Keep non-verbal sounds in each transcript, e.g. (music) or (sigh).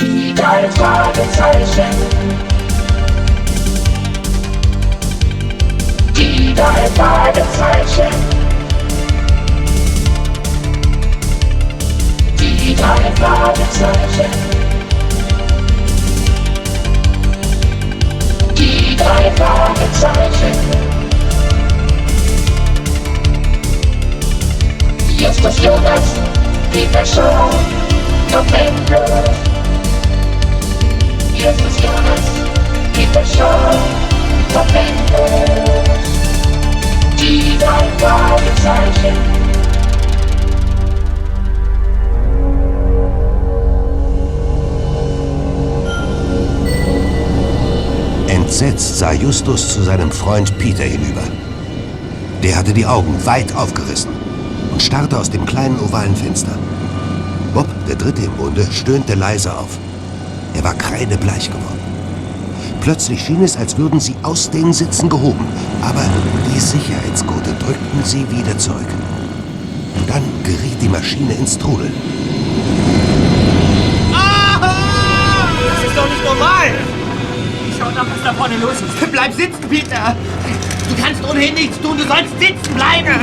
Die drei Fragezeichen. Die drei Fragezeichen. Die drei Fragezeichen. Die drei Fragezeichen. Justus Jonas, Peter Entsetzt sah Justus zu seinem Freund Peter hinüber. Der hatte die Augen weit aufgerissen und starrte aus dem kleinen ovalen Fenster. Bob, der Dritte im Bunde, stöhnte leise auf. Er war kreidebleich geworden. Plötzlich schien es, als würden sie aus den Sitzen gehoben, aber die Sicherheitsgurte drückten sie wieder zurück. Dann geriet die Maschine ins Trudeln. Das ist doch nicht normal! Schau doch, was da vorne los ist. Bleib sitzen, Peter! Du kannst ohnehin nichts tun, du sollst sitzen bleiben!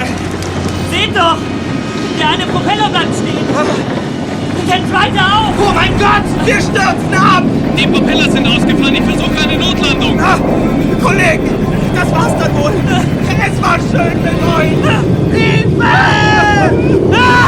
Seht doch! Der eine Propeller bleibt stehen! Kennt weiter auf! Oh mein Gott! Wir stürzen ab! Die Propeller sind ausgefallen. Ich versuche eine Notlandung. Ah, Kollegen, das war's dann wohl. Es war schön mit euch. Hilfe! Ah!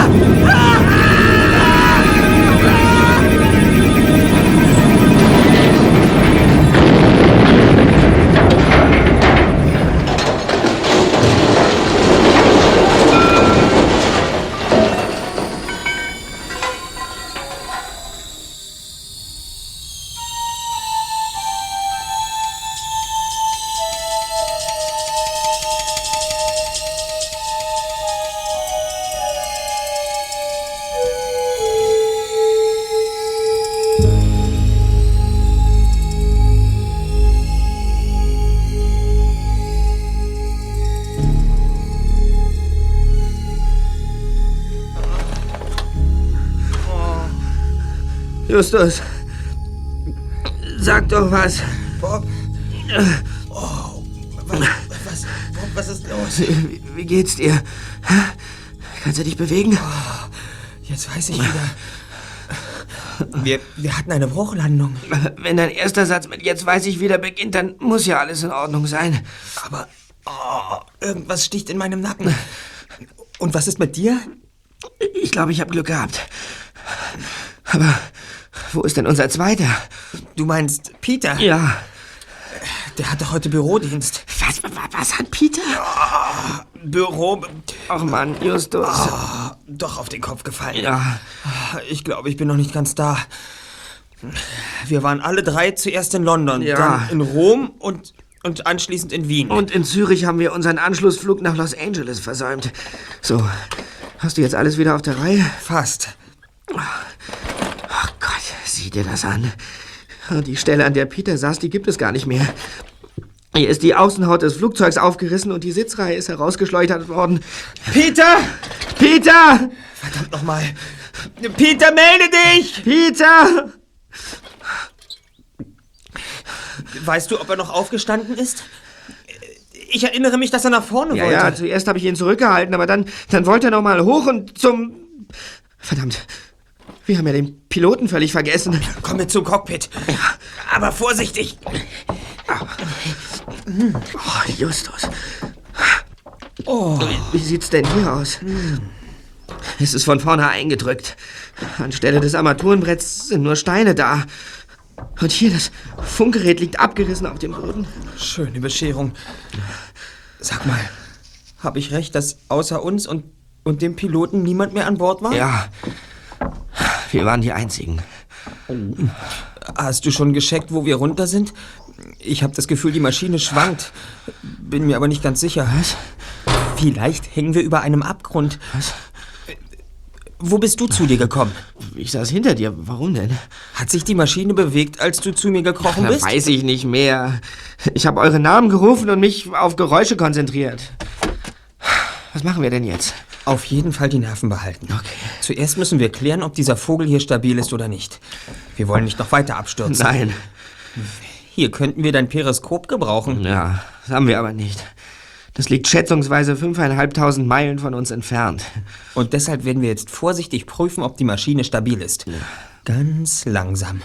Justus, sag doch was. Bob? Oh, was, was, Bob, was ist los? Wie, wie geht's dir? Kannst du dich bewegen? Jetzt weiß ich wieder. Wir, wir hatten eine Bruchlandung. Wenn dein erster Satz mit jetzt weiß ich wieder beginnt, dann muss ja alles in Ordnung sein. Aber oh, irgendwas sticht in meinem Nacken. Und was ist mit dir? Ich glaube, ich habe Glück gehabt. Aber wo ist denn unser Zweiter? Du meinst Peter? Ja. Der hatte heute Bürodienst. Was, was, hat Peter? Büro. Ach Mann, Justus. Ah, doch auf den Kopf gefallen. Ja. Ich glaube, ich bin noch nicht ganz da. Wir waren alle drei zuerst in London, Ja. dann in Rom und, und anschließend in Wien. Und in Zürich haben wir unseren Anschlussflug nach Los Angeles versäumt. So, hast du jetzt alles wieder auf der Reihe? Fast. Sieh dir das an. Die Stelle, an der Peter saß, die gibt es gar nicht mehr. Hier ist die Außenhaut des Flugzeugs aufgerissen und die Sitzreihe ist herausgeschleudert worden. Peter! Peter! Verdammt nochmal. Peter, melde dich! Peter! Weißt du, ob er noch aufgestanden ist? Ich erinnere mich, dass er nach vorne Ja, wollte. ja, zuerst habe ich ihn zurückgehalten, aber dann, dann wollte er noch mal hoch und zum... Verdammt, wir haben ja den Piloten völlig vergessen. Komm mit zum Cockpit. Aber vorsichtig. Oh, Justus. Oh. Wie, wie sieht's denn hier aus? Es ist von vorne eingedrückt. Anstelle des Armaturenbretts sind nur Steine da. Und hier, das Funkgerät liegt abgerissen auf dem Boden. Schöne Bescherung. Sag mal, habe ich recht, dass außer uns und, und dem Piloten niemand mehr an Bord war? Ja, wir waren die Einzigen. Hast du schon gescheckt, wo wir runter sind? Ich habe das Gefühl, die Maschine schwankt. Bin mir aber nicht ganz sicher. Was? Vielleicht hängen wir über einem Abgrund. Was? Wo bist du zu dir gekommen? Ich saß hinter dir. Warum denn? Hat sich die Maschine bewegt, als du zu mir gekrochen Na, bist? weiß ich nicht mehr. Ich habe eure Namen gerufen und mich auf Geräusche konzentriert. Was machen wir denn jetzt? Auf jeden Fall die Nerven behalten. Okay. Zuerst müssen wir klären, ob dieser Vogel hier stabil ist oder nicht. Wir wollen nicht noch weiter abstürzen. Nein. Hier könnten wir dein Periskop gebrauchen. Ja, das haben wir aber nicht. Das liegt schätzungsweise 5.500 Meilen von uns entfernt. Und deshalb werden wir jetzt vorsichtig prüfen, ob die Maschine stabil ist. Ganz langsam.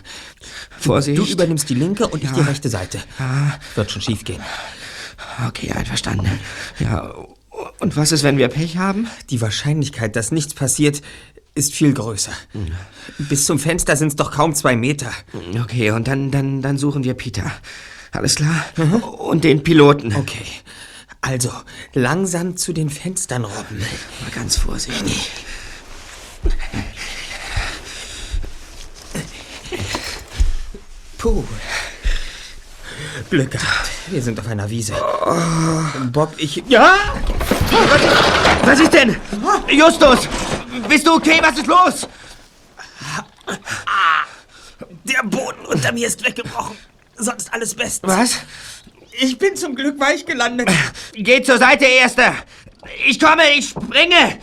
Vorsicht. Du übernimmst die linke und ich die rechte Seite. Ja. Wird schon schief gehen. Okay, einverstanden. Ja, und was ist, wenn wir Pech haben? Die Wahrscheinlichkeit, dass nichts passiert, ist viel größer. Bis zum Fenster sind es doch kaum zwei Meter. Okay, und dann, dann, dann suchen wir Peter. Alles klar? Und den Piloten. Okay. Also, langsam zu den Fenstern robben. Mal ganz vorsichtig. Puh. Glück gehabt. Wir sind auf einer Wiese. Bob, ich. Ja! Was ist denn? Justus! Bist du okay? Was ist los? Der Boden unter mir ist weggebrochen. Sonst alles bestens. Was? Ich bin zum Glück weich gelandet. Geh zur Seite, Erster! Ich komme, ich springe!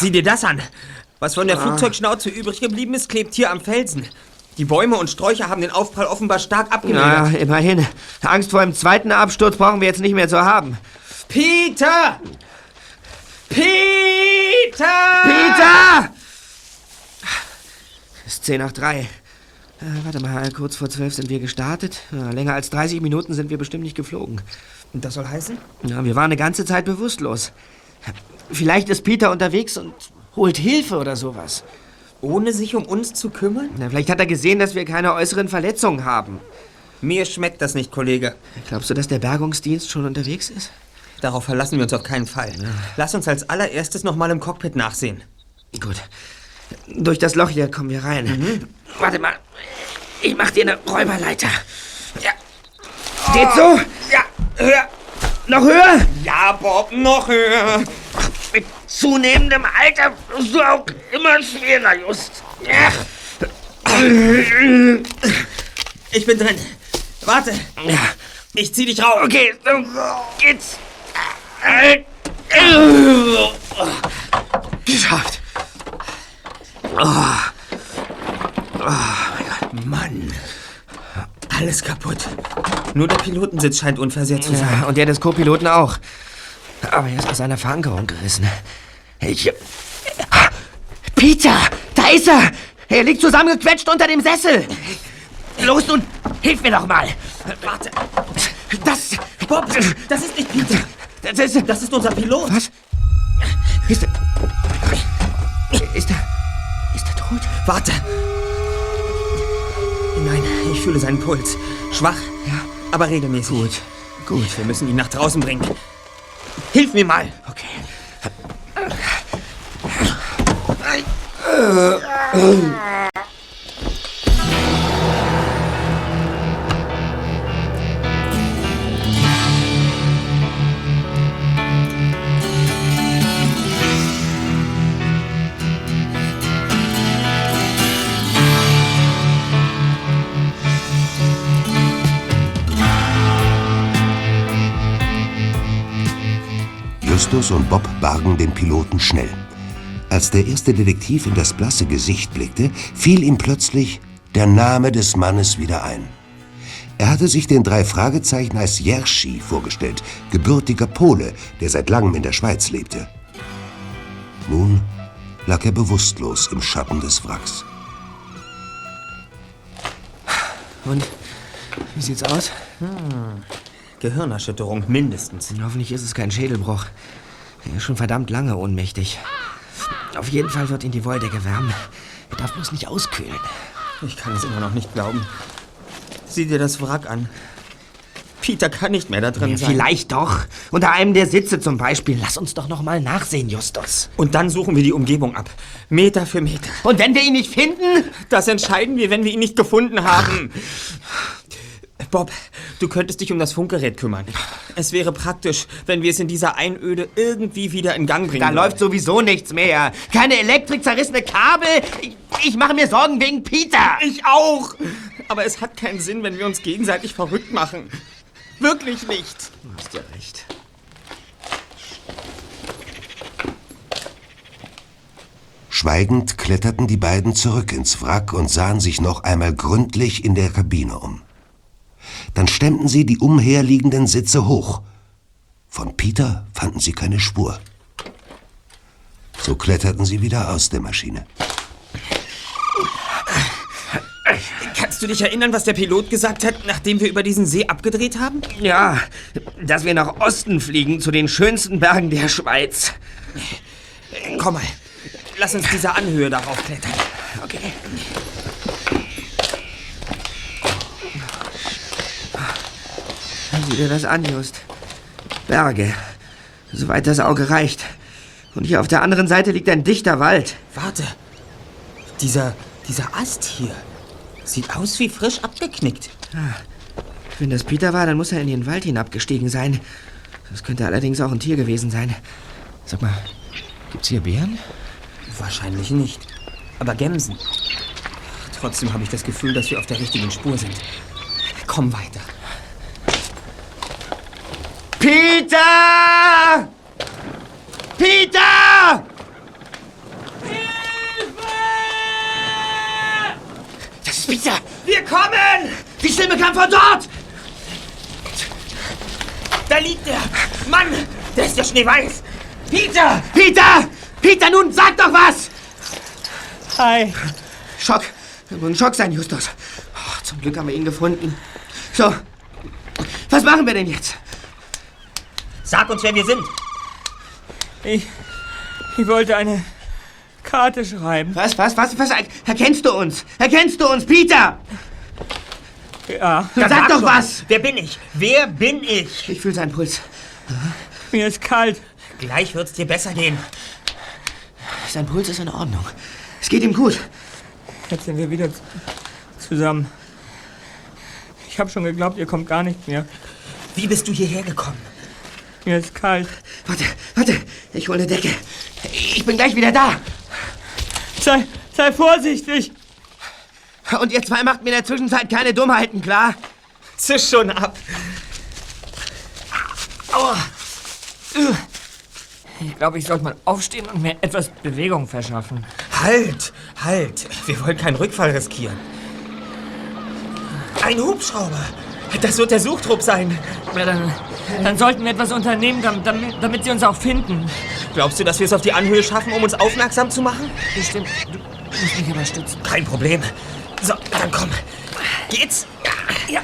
Sieh dir das an. Was von der Flugzeugschnauze übrig geblieben ist, klebt hier am Felsen. Die Bäume und Sträucher haben den Aufprall offenbar stark abgemildert. Naja, immerhin. Angst vor einem zweiten Absturz brauchen wir jetzt nicht mehr zu haben. Peter! Peter! Peter! Es ist 10 nach 3. Äh, warte mal, kurz vor 12 sind wir gestartet. Ja, länger als 30 Minuten sind wir bestimmt nicht geflogen. Und das soll heißen? Ja, wir waren eine ganze Zeit bewusstlos. Vielleicht ist Peter unterwegs und holt Hilfe oder sowas. Ohne sich um uns zu kümmern? Na, vielleicht hat er gesehen, dass wir keine äußeren Verletzungen haben. Mir schmeckt das nicht, Kollege. Glaubst du, dass der Bergungsdienst schon unterwegs ist? Darauf verlassen wir uns auf keinen Fall. Lass uns als allererstes noch mal im Cockpit nachsehen. Gut. Durch das Loch hier kommen wir rein. Warte mal. Ich mach dir eine Räuberleiter. Ja. Geht so? Ja. Höher. Noch höher? Ja, Bob, noch höher. Mit zunehmendem Alter wirst du auch immer schwerer, Just. Ich bin drin. Warte, ja. ich zieh dich raus. Okay, so geht's. Geschafft. Mann. Alles kaputt. Nur der Pilotensitz scheint unversehrt zu sein. Ja, und der des Co-Piloten auch. Aber er ist aus seiner Verankerung gerissen. Ich. Peter! Da ist er! Er liegt zusammengequetscht unter dem Sessel! Los nun, hilf mir doch mal! Warte, Das. Bob, das ist nicht Peter. Das ist. Das ist unser Pilot. Was? Ist er. Ist er. Ist er tot? Warte. Nein, ich fühle seinen Puls. Schwach, Ja. aber regelmäßig. Gut. Gut. Wir müssen ihn nach draußen bringen. Hilf mir mal. Okay. Justus und Bob bargen den Piloten schnell. Als der erste Detektiv in das blasse Gesicht blickte, fiel ihm plötzlich der Name des Mannes wieder ein. Er hatte sich den drei Fragezeichen als Jerschi vorgestellt, gebürtiger Pole, der seit langem in der Schweiz lebte. Nun lag er bewusstlos im Schatten des Wracks. Und? Wie sieht's aus? Gehirnerschütterung mindestens. Hoffentlich ist es kein Schädelbruch. Er ist schon verdammt lange ohnmächtig. Auf jeden Fall wird ihn die Wolldecke wärmen. Er darf bloß nicht auskühlen. Ich kann es immer noch nicht glauben. Sieh dir das Wrack an. Peter kann nicht mehr da drin sein. Vielleicht doch. Unter einem der Sitze zum Beispiel. Lass uns doch noch mal nachsehen, Justus. Und dann suchen wir die Umgebung ab. Meter für Meter. Und wenn wir ihn nicht finden? Das entscheiden wir, wenn wir ihn nicht gefunden haben. (laughs) Bob, du könntest dich um das Funkgerät kümmern. Es wäre praktisch, wenn wir es in dieser Einöde irgendwie wieder in Gang bringen. Da läuft sowieso nichts mehr. Keine Elektrik, zerrissene Kabel. Ich, ich mache mir Sorgen wegen Peter. Ich auch. Aber es hat keinen Sinn, wenn wir uns gegenseitig verrückt machen. Wirklich nicht. Du hast ja recht. Schweigend kletterten die beiden zurück ins Wrack und sahen sich noch einmal gründlich in der Kabine um. Dann stemmten sie die umherliegenden Sitze hoch. Von Peter fanden sie keine Spur. So kletterten sie wieder aus der Maschine. Kannst du dich erinnern, was der Pilot gesagt hat, nachdem wir über diesen See abgedreht haben? Ja, dass wir nach Osten fliegen, zu den schönsten Bergen der Schweiz. Komm mal, lass uns diese Anhöhe darauf klettern. Okay. Sieh dir das an, Just. Berge. Soweit das Auge reicht. Und hier auf der anderen Seite liegt ein dichter Wald. Warte, dieser, dieser Ast hier sieht aus wie frisch abgeknickt. Wenn das Peter war, dann muss er in den Wald hinabgestiegen sein. Das könnte allerdings auch ein Tier gewesen sein. Sag mal, gibt's hier Bären? Wahrscheinlich nicht, aber Gämsen. Trotzdem habe ich das Gefühl, dass wir auf der richtigen Spur sind. Komm weiter. Peter! Peter! Das ist Peter! Wir kommen! Die Stimme kam von dort! Da liegt er! Mann, der ist ja schneeweiß! Peter! Peter! Peter, nun sag doch was! Hi. Schock. Das muss ein Schock sein, Justus. Oh, zum Glück haben wir ihn gefunden. So. Was machen wir denn jetzt? Sag uns, wer wir sind. Ich, ich wollte eine Karte schreiben. Was, was, was, was? Erkennst du uns? Erkennst du uns, Peter? Ja, Dann sag doch was! Wer bin ich? Wer bin ich? Ich fühle seinen Puls. mir ist kalt. Gleich wird's dir besser gehen. Sein Puls ist in Ordnung. Es geht ihm gut. Jetzt sind wir wieder zusammen. Ich habe schon geglaubt, ihr kommt gar nicht mehr. Wie bist du hierher gekommen? Mir ist kalt. Warte, warte. Ich hole eine Decke. Ich bin gleich wieder da. Sei, sei vorsichtig. Und ihr zwei macht mir in der Zwischenzeit keine Dummheiten, klar? Zisch schon ab. Aua. Ich glaube, ich sollte mal aufstehen und mir etwas Bewegung verschaffen. Halt, halt. Wir wollen keinen Rückfall riskieren. Ein Hubschrauber. Das wird der Suchtrupp sein. Ja, dann, dann sollten wir etwas unternehmen, damit, damit, sie uns auch finden. Glaubst du, dass wir es auf die Anhöhe schaffen, um uns aufmerksam zu machen? Bestimmt. Du musst mich aber stützen. Kein Problem. So, dann komm. Geht's? Ja.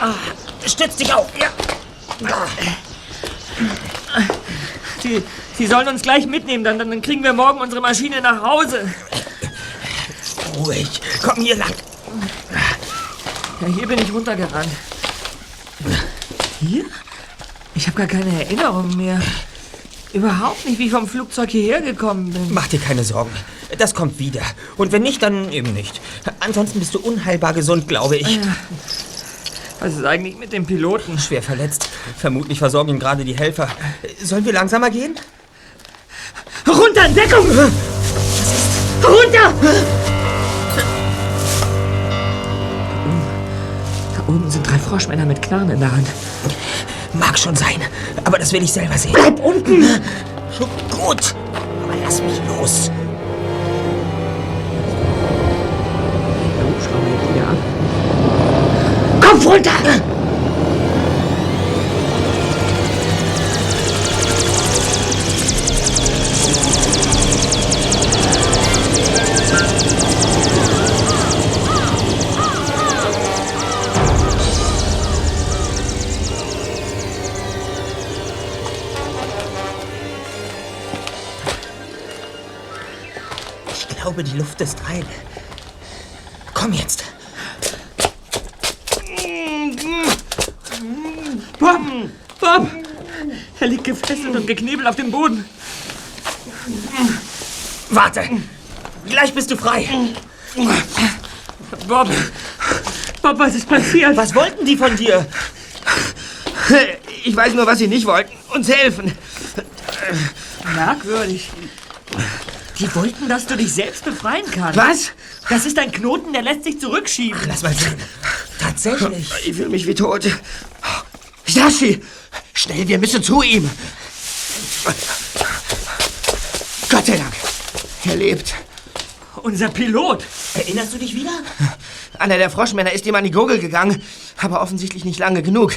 Ah, stütz dich auf. Ja. Sie, sie sollen uns gleich mitnehmen, dann, dann kriegen wir morgen unsere Maschine nach Hause. Ruhig. Komm hier lang. Ja, hier bin ich runtergerannt. Hier? Ich habe gar keine Erinnerung mehr. Überhaupt nicht, wie ich vom Flugzeug hierher gekommen bin. Mach dir keine Sorgen. Das kommt wieder. Und wenn nicht, dann eben nicht. Ansonsten bist du unheilbar gesund, glaube ich. Was ist eigentlich mit dem Piloten? Schwer verletzt. Vermutlich versorgen ihn gerade die Helfer. Sollen wir langsamer gehen? Runter in Deckung! Runter! Froschmänner mit Knarren in der Hand. Mag schon sein, aber das will ich selber sehen. Bleib unten! Schon gut, aber lass mich los. Der Hubschrauber hebt wieder ab. Kopf runter! Die Luft ist rein. Komm jetzt. Bob! Bob! Er liegt gefesselt und geknebelt auf dem Boden. Warte. Gleich bist du frei. Bob! Bob, was ist passiert? Was wollten die von dir? Ich weiß nur, was sie nicht wollten. Uns helfen. Merkwürdig. Die wollten, dass du dich selbst befreien kannst. Was? Das ist ein Knoten, der lässt sich zurückschieben. Lass mal sehen. Tatsächlich. Ich fühle mich wie tot. Sashi! Schnell, wir müssen zu ihm. Gott sei Dank. Er lebt. Unser Pilot. Erinnerst du dich wieder? Einer der Froschmänner ist ihm an die Gurgel gegangen, aber offensichtlich nicht lange genug.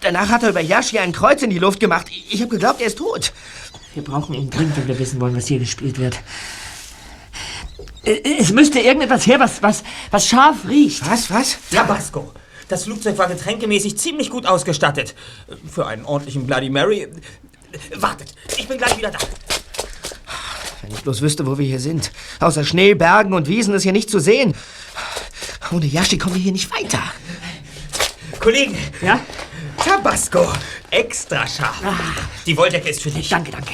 Danach hat er über Yashi ein Kreuz in die Luft gemacht. Ich habe geglaubt, er ist tot. Wir brauchen ihn dringend, wenn wir wissen wollen, was hier gespielt wird. Äh, Es müsste irgendetwas her, was, was, was scharf riecht. Was, was? Tabasco. Das Flugzeug war getränkemäßig ziemlich gut ausgestattet. Für einen ordentlichen Bloody Mary. Wartet, ich bin gleich wieder da. Wenn ich bloß wüsste, wo wir hier sind. Außer Schnee, Bergen und Wiesen ist hier nicht zu sehen. Ohne Yashi kommen wir hier nicht weiter. Kollegen, Ja? Tabasco. Extra scharf. Die Wolldecke ist für dich. Danke, danke.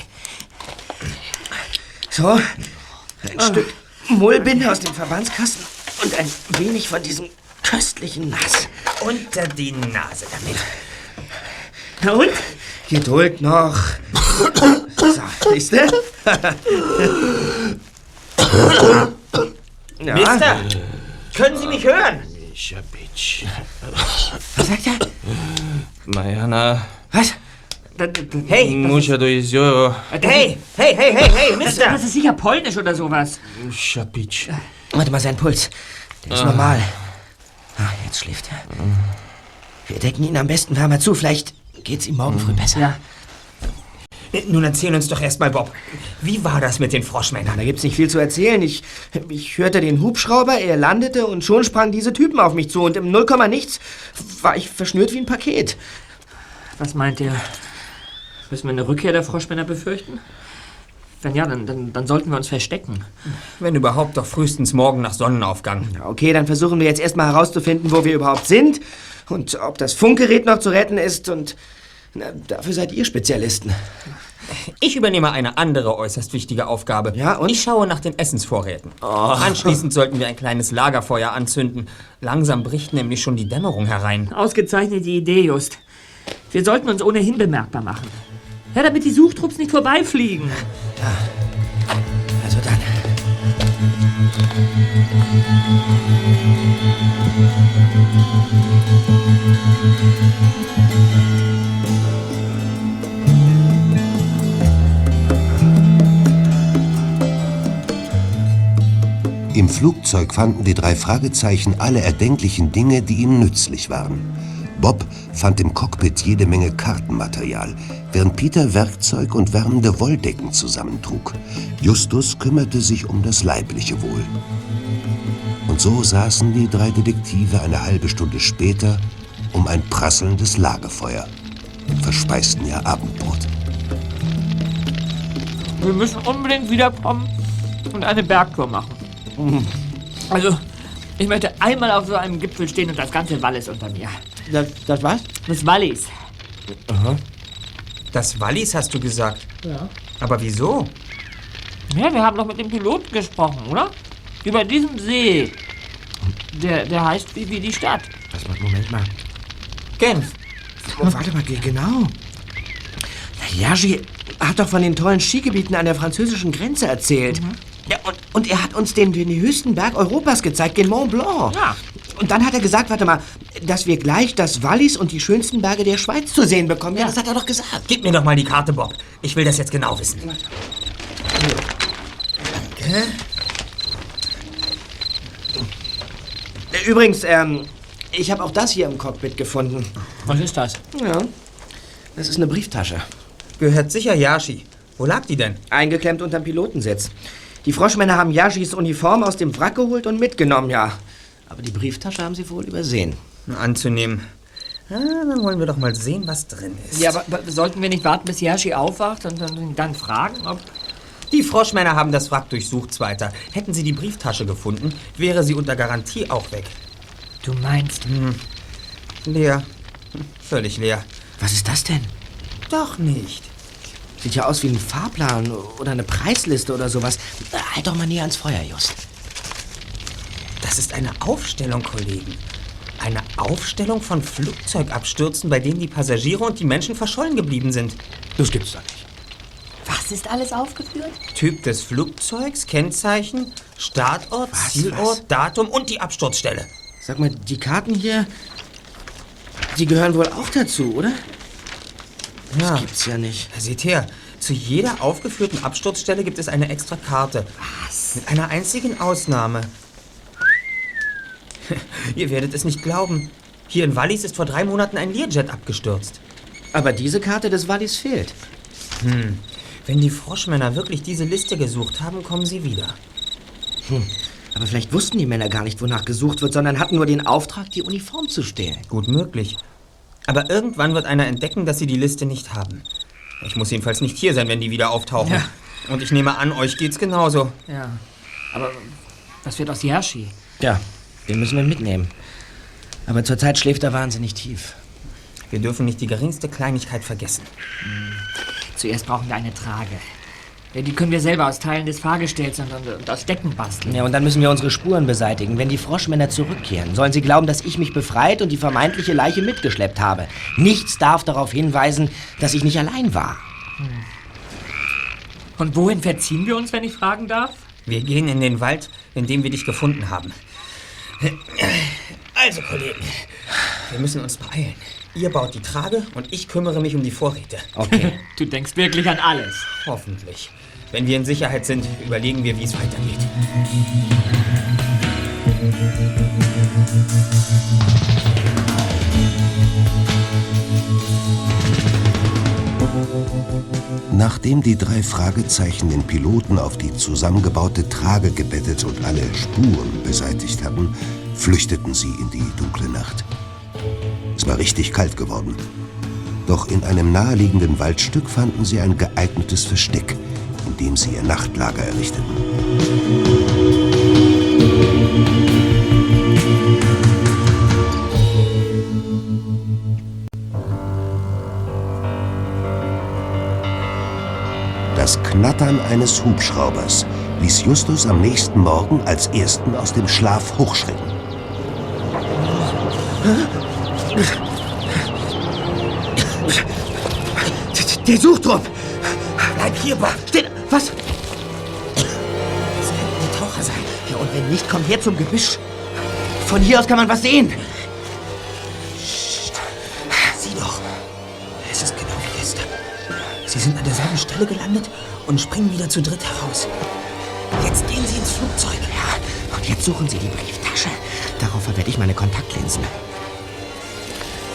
So, ein Stück Mullbinde aus dem Verbandskasten und ein wenig von diesem köstlichen Nass. Unter die Nase damit. Na und? Geduld noch. So, siehst du? ja. Mister, können Sie mich hören? Was sagt er? Mariana, Was? Hey, mucha doizio, hey, hey, hey, hey, hey, Mister. Das ist sicher polnisch oder sowas. shapic. Warte mal, sein Puls. Der ist normal. Ah, jetzt schläft er. Wir decken ihn am besten wärmer zu. Vielleicht geht's ihm morgen früh besser. Ja. Nun erzähl uns doch erstmal, Bob. Wie war das mit den Froschmännern? Da gibt's nicht viel zu erzählen. Ich, ich hörte den Hubschrauber, er landete und schon sprangen diese Typen auf mich zu. Und im Nullkomma nichts war ich verschnürt wie ein Paket. Was meint ihr? Müssen wir eine Rückkehr der Froschmänner befürchten? Wenn ja, dann, dann, dann sollten wir uns verstecken. Wenn überhaupt, doch frühestens morgen nach Sonnenaufgang. Okay, dann versuchen wir jetzt erstmal herauszufinden, wo wir überhaupt sind und ob das Funkgerät noch zu retten ist. Und na, dafür seid ihr Spezialisten. Ich übernehme eine andere äußerst wichtige Aufgabe. Ja, und? Ich schaue nach den Essensvorräten. Anschließend sollten wir ein kleines Lagerfeuer anzünden. Langsam bricht nämlich schon die Dämmerung herein. Ausgezeichnete Idee, Just. Wir sollten uns ohnehin bemerkbar machen. Ja, damit die Suchtrupps nicht vorbeifliegen. Also dann. Im Flugzeug fanden die drei Fragezeichen alle erdenklichen Dinge, die ihnen nützlich waren. Bob fand im Cockpit jede Menge Kartenmaterial, während Peter Werkzeug und wärmende Wolldecken zusammentrug. Justus kümmerte sich um das leibliche Wohl. Und so saßen die drei Detektive eine halbe Stunde später um ein prasselndes Lagerfeuer und verspeisten ihr Abendbrot. Wir müssen unbedingt wiederkommen und eine Bergtour machen. Also, ich möchte einmal auf so einem Gipfel stehen und das ganze Wallis unter mir. Das, das was? Das Wallis. Das Wallis hast du gesagt? Ja. Aber wieso? Ja, wir haben doch mit dem Piloten gesprochen, oder? Über diesen See. Der, der heißt wie, wie die Stadt. Was, Moment mal. Genf. Oh, warte mal, ge- genau. Yaji hat doch von den tollen Skigebieten an der französischen Grenze erzählt. Ja, und, und er hat uns den, den höchsten Berg Europas gezeigt, den Mont Blanc. Ja. Und dann hat er gesagt, warte mal, dass wir gleich das Wallis und die schönsten Berge der Schweiz zu sehen bekommen. Ja, das hat er doch gesagt. Gib mir doch mal die Karte, Bob. Ich will das jetzt genau wissen. Übrigens, ähm, ich habe auch das hier im Cockpit gefunden. Was ist das? Ja, das ist eine Brieftasche. Gehört sicher Yashi. Wo lag die denn? Eingeklemmt unterm Pilotensitz. Die Froschmänner haben Yashis Uniform aus dem Wrack geholt und mitgenommen, ja. Aber die Brieftasche haben sie wohl übersehen. Anzunehmen. Ja, dann wollen wir doch mal sehen, was drin ist. Ja, aber, aber sollten wir nicht warten, bis Yashi aufwacht und dann, dann fragen, ob... Die Froschmänner haben das Wrack durchsucht, Zweiter. Hätten sie die Brieftasche gefunden, wäre sie unter Garantie auch weg. Du meinst... Leer. Hm, Völlig leer. Was ist das denn? Doch nicht. Sieht ja aus wie ein Fahrplan oder eine Preisliste oder sowas. Halt doch mal näher ans Feuer, Just. Das ist eine Aufstellung, Kollegen. Eine Aufstellung von Flugzeugabstürzen, bei denen die Passagiere und die Menschen verschollen geblieben sind. Das gibt's doch nicht. Was ist alles aufgeführt? Typ des Flugzeugs, Kennzeichen, Startort, Was, Zielort, was? Datum und die Absturzstelle. Sag mal, die Karten hier, die gehören wohl auch dazu, oder? Ja. Das gibt's ja nicht. Seht her, Zu jeder aufgeführten Absturzstelle gibt es eine extra Karte. Was? Mit einer einzigen Ausnahme. (laughs) Ihr werdet es nicht glauben. Hier in Wallis ist vor drei Monaten ein Learjet abgestürzt. Aber diese Karte des Wallis fehlt. Wenn die Froschmänner wirklich diese Liste gesucht haben, kommen sie wieder. Aber vielleicht wussten die Männer gar nicht, wonach gesucht wird, sondern hatten nur den Auftrag, die Uniform zu stehlen. Gut möglich. Aber irgendwann wird einer entdecken, dass sie die Liste nicht haben. Ich muss jedenfalls nicht hier sein, wenn die wieder auftauchen. Ja. Und ich nehme an, euch geht's genauso. Ja. Aber was wird aus Yashi? Ja, den müssen wir mitnehmen. Aber zurzeit schläft er wahnsinnig tief. Wir dürfen nicht die geringste Kleinigkeit vergessen. Zuerst brauchen wir eine Trage. Ja, Die können wir selber aus Teilen des Fahrgestells und, und, und aus Decken basteln. Ja, und dann müssen wir unsere Spuren beseitigen. Wenn die Froschmänner zurückkehren, sollen sie glauben, dass ich mich befreit und die vermeintliche Leiche mitgeschleppt habe. Nichts darf darauf hinweisen, dass ich nicht allein war. Und wohin verziehen wir uns, wenn ich fragen darf? Wir gehen in den Wald, in dem wir dich gefunden haben. Also, Kollegen, wir müssen uns beeilen. Ihr baut die Trage und ich kümmere mich um die Vorräte. Okay. (laughs) Du denkst wirklich an alles. Hoffentlich. Wenn wir in Sicherheit sind, überlegen wir, wie es weitergeht. Nachdem die drei Fragezeichen den Piloten auf die zusammengebaute Trage gebettet und alle Spuren beseitigt hatten, flüchteten sie in die dunkle Nacht. War richtig kalt geworden. Doch in einem naheliegenden Waldstück fanden sie ein geeignetes Versteck, in dem sie ihr Nachtlager errichteten. Das Knattern eines Hubschraubers ließ Justus am nächsten Morgen als ersten aus dem Schlaf hochschrecken. Der Suchtrupp! Bleib hier, Bob! Steht. Was? Das könnten die Taucher sein. Ja, und wenn nicht, komm her zum Gebüsch. Von hier aus kann man was sehen. Sieh doch. Es ist genau wie gestern. Sie sind an derselben Stelle gelandet und springen wieder zu dritt heraus. Jetzt gehen sie ins Flugzeug. Ja, und jetzt suchen sie die Brieftasche. Darauf verwerde ich meine Kontaktlinsen.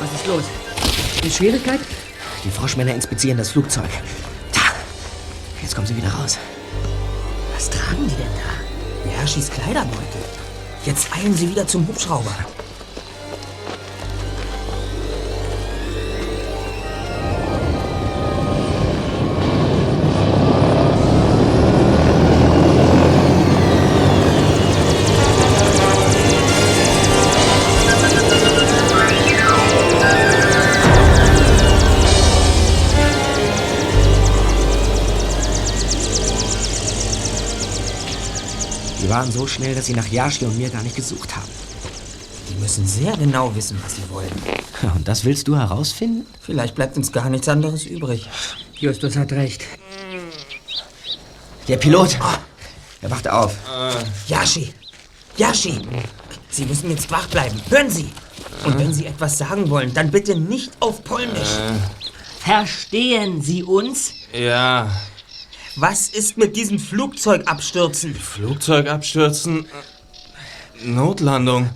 Was ist los? Die Schwierigkeit? Die Froschmänner inspizieren das Flugzeug. Da! Jetzt kommen sie wieder raus. Was tragen die denn da? Hershis Kleiderbeutel. Jetzt eilen sie wieder zum Hubschrauber. Waren so schnell, dass sie nach Yashi und mir gar nicht gesucht haben. Die müssen sehr genau wissen, was sie wollen. Und das willst du herausfinden? Vielleicht bleibt uns gar nichts anderes übrig. Justus hat recht. Der Pilot! Er wacht auf. Yashi! Yashi! Sie müssen jetzt wach bleiben. Hören Sie! Und wenn Sie etwas sagen wollen, dann bitte nicht auf Polnisch. Verstehen Sie uns? Ja, Was ist mit diesen Flugzeugabstürzen? Flugzeug abstürzen. Notlandung.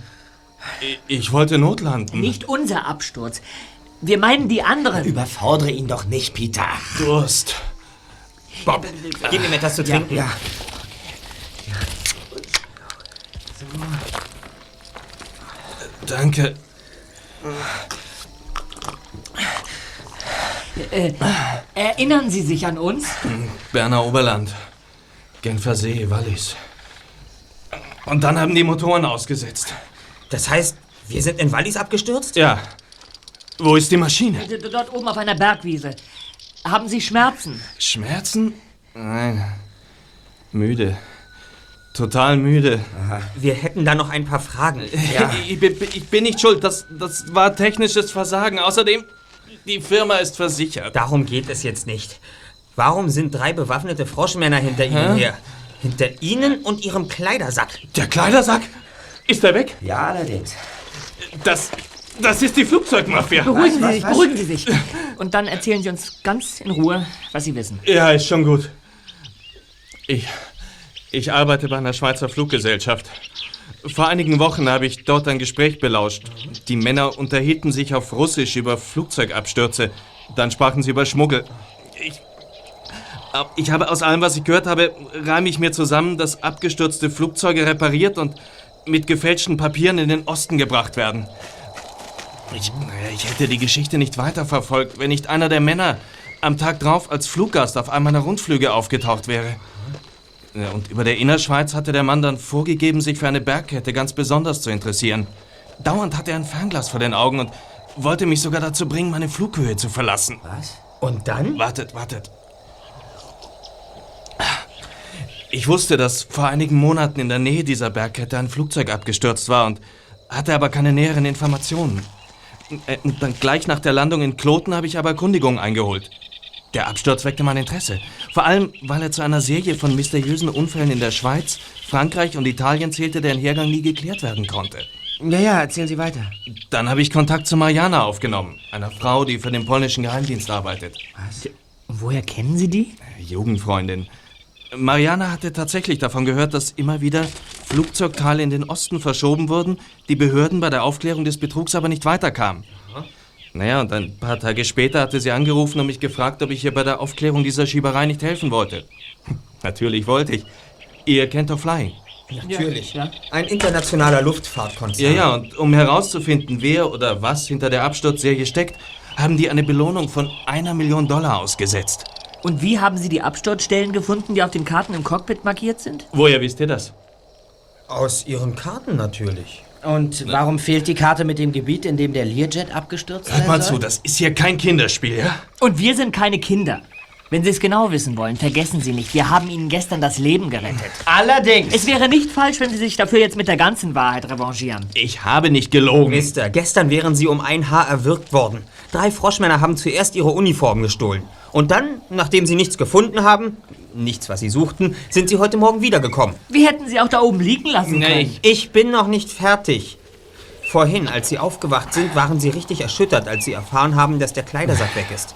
Ich, wollte notlanden. Nicht unser Absturz. Wir meinen die anderen. Überfordere ihn doch nicht, Peter. Durst. Bob, gib ihm etwas zu trinken. Ja. Danke. Erinnern Sie sich an uns? Berner Oberland. Genfer See, Wallis. Und dann haben die Motoren ausgesetzt. Das heißt, wir sind in Wallis abgestürzt? Ja. Wo ist die Maschine? Dort oben auf einer Bergwiese. Haben Sie Schmerzen? Schmerzen? Nein. Müde. Total müde. Wir hätten da noch ein paar Fragen. Ich, bin- ich bin nicht schuld. Das, das war technisches Versagen. Außerdem, die Firma ist versichert. Darum geht es jetzt nicht. Warum sind drei bewaffnete Froschmänner hinter Ihnen her? Hinter Ihnen und Ihrem Kleidersack. Der Kleidersack? Ist er weg? Ja, allerdings. Das, das ist die Flugzeugmafia. Beruhigen was, Sie sich, was? beruhigen Sie sich. Und dann erzählen Sie uns ganz in Ruhe, was Sie wissen. Ja, ist schon gut. Ich, ich arbeite bei einer Schweizer Fluggesellschaft. Vor einigen Wochen habe ich dort ein Gespräch belauscht. Die Männer unterhielten sich auf Russisch über Flugzeugabstürze. Dann sprachen sie über Schmuggel. Ich, ich habe aus allem, was ich gehört habe, reime ich mir zusammen, dass abgestürzte Flugzeuge repariert und mit gefälschten Papieren in den Osten gebracht werden. Ich, ich hätte die Geschichte nicht weiterverfolgt, wenn nicht einer der Männer am Tag drauf als Fluggast auf einem meiner Rundflüge aufgetaucht wäre. Ja, Und über der Innerschweiz hatte der Mann dann vorgegeben, sich für eine Bergkette ganz besonders zu interessieren. Dauernd hatte er ein Fernglas vor den Augen und wollte mich sogar dazu bringen, meine Flughöhe zu verlassen. Was? Und dann? Wartet, wartet. Ich wusste, dass vor einigen Monaten in der Nähe dieser Bergkette ein Flugzeug abgestürzt war und hatte aber keine näheren Informationen. Äh, Und dann gleich nach der Landung in Kloten habe ich aber Erkundigungen eingeholt. Der Absturz weckte mein Interesse. Vor allem, weil er zu einer Serie von mysteriösen Unfällen in der Schweiz, Frankreich und Italien zählte, deren Hergang nie geklärt werden konnte. Ja, ja, erzählen Sie weiter. Dann habe ich Kontakt zu Mariana aufgenommen, einer Frau, die für den polnischen Geheimdienst arbeitet. Woher kennen Sie die? Jugendfreundin. Mariana hatte tatsächlich davon gehört, dass immer wieder Flugzeugteile in den Osten verschoben wurden, die Behörden bei der Aufklärung des Betrugs aber nicht weiterkamen. Naja, und ein paar Tage später hatte sie angerufen und mich gefragt, ob ich ihr bei der Aufklärung dieser Schieberei nicht helfen wollte. (laughs) Natürlich wollte ich. Ihr kennt doch Flying. Natürlich. Ja. Ein internationaler Luftfahrtkonzern. Ja, ja, und um herauszufinden, wer oder was hinter der Absturzserie steckt, haben die eine Belohnung von einer Million Dollar ausgesetzt. Und wie haben Sie die Absturzstellen gefunden, die auf den Karten im Cockpit markiert sind? Woher wisst ihr das? Aus Ihren Karten natürlich. Und warum fehlt die Karte mit dem Gebiet, in dem der Learjet abgestürzt Hört sein mal soll? zu, das ist hier kein Kinderspiel, ja? Und wir sind keine Kinder. Wenn Sie es genau wissen wollen, vergessen Sie nicht, wir haben Ihnen gestern das Leben gerettet. Allerdings. Es wäre nicht falsch, wenn Sie sich dafür jetzt mit der ganzen Wahrheit revanchieren. Ich habe nicht gelogen. Mister, gestern wären Sie um ein Haar erwürgt worden. Drei Froschmänner haben zuerst Ihre Uniform gestohlen. Und dann, nachdem Sie nichts gefunden haben, nichts, was Sie suchten, sind Sie heute Morgen wiedergekommen. Wir hätten Sie auch da oben liegen lassen Nee, können. Ich bin noch nicht fertig. Vorhin, als Sie aufgewacht sind, waren Sie richtig erschüttert, als Sie erfahren haben, dass der Kleidersack weg ist.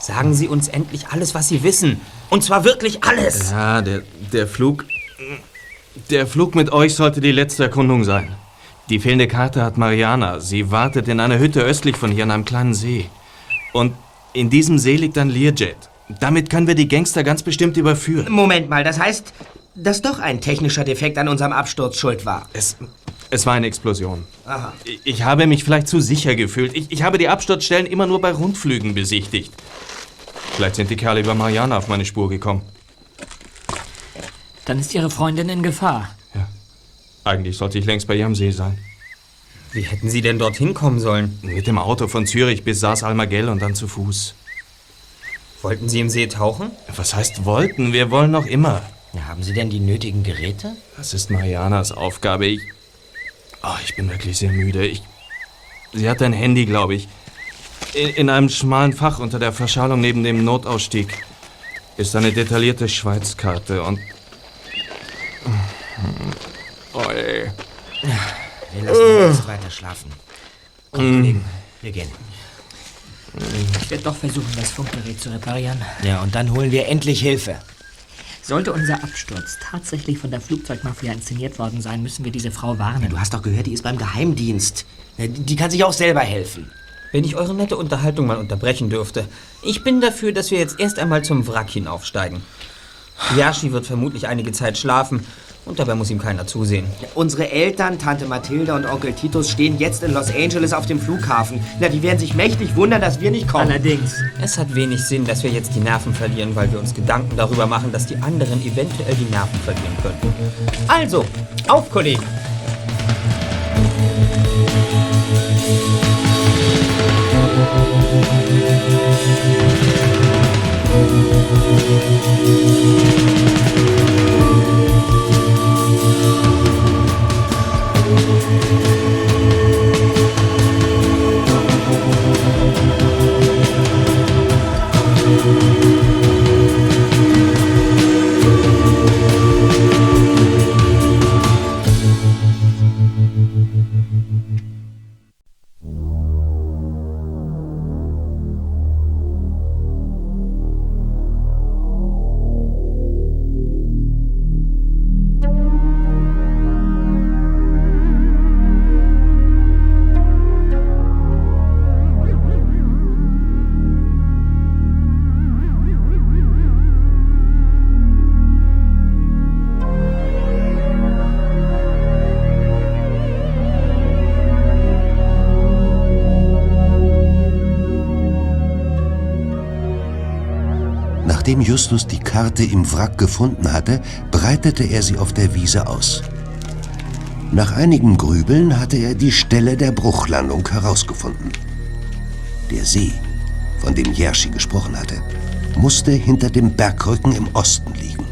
Sagen Sie uns endlich alles, was Sie wissen. Und zwar wirklich alles. Ja, der, der Flug. Der Flug mit euch sollte die letzte Erkundung sein. Die fehlende Karte hat Mariana. Sie wartet in einer Hütte östlich von hier an einem kleinen See. Und in diesem See liegt ein Learjet. Damit können wir die Gangster ganz bestimmt überführen. Moment mal, das heißt, dass doch ein technischer Defekt an unserem Absturz schuld war. Es, es war eine Explosion. Aha. Ich, ich habe mich vielleicht zu sicher gefühlt. Ich, ich habe die Absturzstellen immer nur bei Rundflügen besichtigt. Vielleicht sind die Kerle über Mariana auf meine Spur gekommen. Dann ist Ihre Freundin in Gefahr. Eigentlich sollte ich längst bei ihr am See sein. Wie hätten Sie denn dorthin kommen sollen? Mit dem Auto von Zürich bis Saas Almagell und dann zu Fuß. Wollten Sie im See tauchen? Was heißt wollten? Wir wollen noch immer. Haben Sie denn die nötigen Geräte? Das ist Marianas Aufgabe. Ich. Oh, ich bin wirklich sehr müde. Ich. Sie hat ein Handy, glaube ich. In, in einem schmalen Fach unter der Verschalung neben dem Notausstieg ist eine detaillierte Schweizkarte und. Oh, ey. Wir lassen ihn jetzt weiter schlafen. Komm, Kollegen, wir gehen. Ich werde doch versuchen, das Funkgerät zu reparieren. Ja, und dann holen wir endlich Hilfe. Sollte unser Absturz tatsächlich von der Flugzeugmafia inszeniert worden sein, müssen wir diese Frau warnen. Du hast doch gehört, die ist beim Geheimdienst. Die kann sich auch selber helfen. Wenn ich eure nette Unterhaltung mal unterbrechen dürfte. Ich bin dafür, dass wir jetzt erst einmal zum Wrack hinaufsteigen. Yashi wird vermutlich einige Zeit schlafen und dabei muss ihm keiner zusehen. Unsere Eltern, Tante Mathilda und Onkel Titus, stehen jetzt in Los Angeles auf dem Flughafen. Na, die werden sich mächtig wundern, dass wir nicht kommen. Allerdings. Es hat wenig Sinn, dass wir jetzt die Nerven verlieren, weil wir uns Gedanken darüber machen, dass die anderen eventuell die Nerven verlieren könnten. Also, auf, Kollegen! Musik Justus die Karte im Wrack gefunden hatte, breitete er sie auf der Wiese aus. Nach einigem Grübeln hatte er die Stelle der Bruchlandung herausgefunden. Der See, von dem Jerschi gesprochen hatte, musste hinter dem Bergrücken im Osten liegen.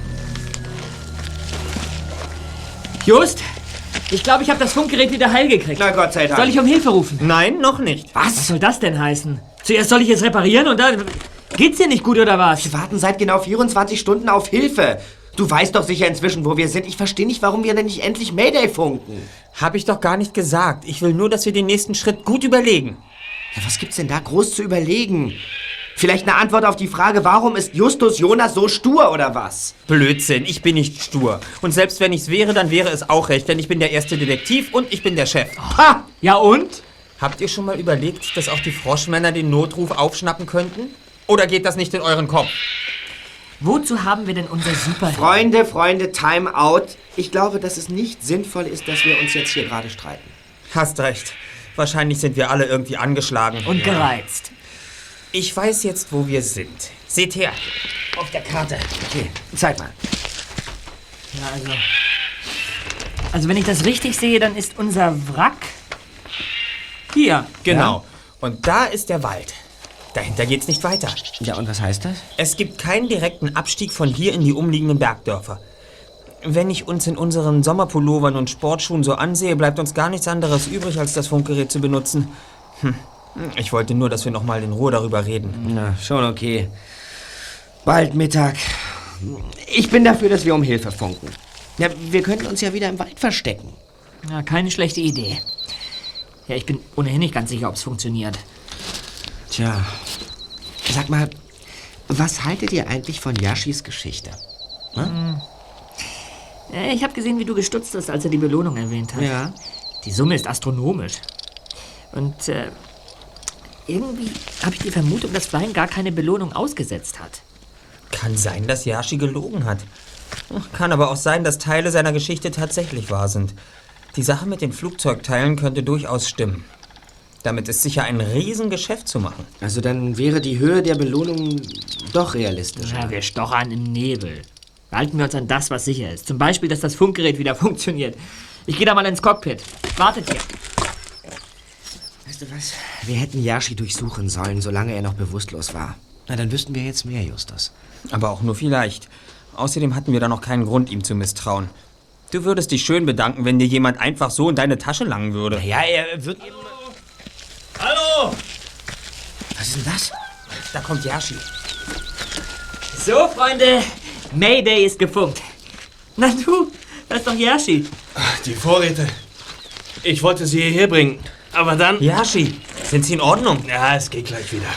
Just, ich glaube, ich habe das Funkgerät wieder heil gekriegt. Na Gott sei Dank. Soll ich um Hilfe rufen? Nein, noch nicht. Was soll das denn heißen? Zuerst soll ich es reparieren und dann... Geht's dir nicht gut oder was? Wir warten seit genau 24 Stunden auf Hilfe. Du weißt doch sicher inzwischen, wo wir sind. Ich verstehe nicht, warum wir denn nicht endlich Mayday funken. Hab ich doch gar nicht gesagt. Ich will nur, dass wir den nächsten Schritt gut überlegen. Ja, was gibt's denn da groß zu überlegen? Vielleicht eine Antwort auf die Frage, warum ist Justus Jonas so stur oder was? Blödsinn, ich bin nicht stur. Und selbst wenn ich's wäre, dann wäre es auch recht, denn ich bin der erste Detektiv und ich bin der Chef. Ha! Ja und? Habt ihr schon mal überlegt, dass auch die Froschmänner den Notruf aufschnappen könnten? Oder geht das nicht in euren Kopf? Wozu haben wir denn unser Super... Freunde, Freunde, Time out. Ich glaube, dass es nicht sinnvoll ist, dass wir uns jetzt hier gerade streiten. Hast recht. Wahrscheinlich sind wir alle irgendwie angeschlagen. Und gereizt. ich weiß jetzt, wo wir sind. Seht her. Auf der Karte. Okay, zeig mal. Ja, also... Also wenn ich das richtig sehe, dann ist unser Wrack... Hier. Genau. Und da ist der Wald. Dahinter geht's nicht weiter. Ja, und was heißt das? Es gibt keinen direkten Abstieg von hier in die umliegenden Bergdörfer. Wenn ich uns in unseren Sommerpullovern und Sportschuhen so ansehe, bleibt uns gar nichts anderes übrig, als das Funkgerät zu benutzen. Hm. Ich wollte nur, dass wir noch mal in Ruhe darüber reden. Na, schon okay. Bald Mittag. Ich bin dafür, dass wir um Hilfe funken. Ja, wir könnten uns ja wieder im Wald verstecken. Ja, keine schlechte Idee. Ja, ich bin ohnehin nicht ganz sicher, ob es funktioniert. Tja. Sag mal, was haltet ihr eigentlich von Yashis Geschichte? Äh, Ich habe gesehen, wie du gestutzt hast, als er die Belohnung erwähnt hat. Ja. Die Summe ist astronomisch. Und äh, irgendwie habe ich die Vermutung, dass Flying gar keine Belohnung ausgesetzt hat. Kann sein, dass Yashi gelogen hat. Kann aber auch sein, dass Teile seiner Geschichte tatsächlich wahr sind. Die Sache mit den Flugzeugteilen könnte durchaus stimmen. Damit ist sicher ein Riesengeschäft zu machen. Also dann wäre die Höhe der Belohnung doch realistisch. Ja, wir stochern im Nebel. Halten wir uns an das, was sicher ist. Zum Beispiel, dass das Funkgerät wieder (laughs) funktioniert. Ich gehe da mal ins Cockpit. Wartet hier. Weißt du was? Wir hätten Yashi durchsuchen sollen, solange er noch bewusstlos war. Na, dann wüssten wir jetzt mehr, Justus. Aber auch nur vielleicht. Außerdem hatten wir da noch keinen Grund, ihm zu misstrauen. Du würdest dich schön bedanken, wenn dir jemand einfach so in deine Tasche langen würde. Ja, er wird... Hallo! Was ist denn das? Da kommt Yashi. So, Freunde. Mayday ist gefunkt. Na du, das ist doch Yashi. Die Vorräte. Ich wollte sie hierher bringen. Aber dann. Yashi, sind Sie in Ordnung? Ja, es geht gleich wieder.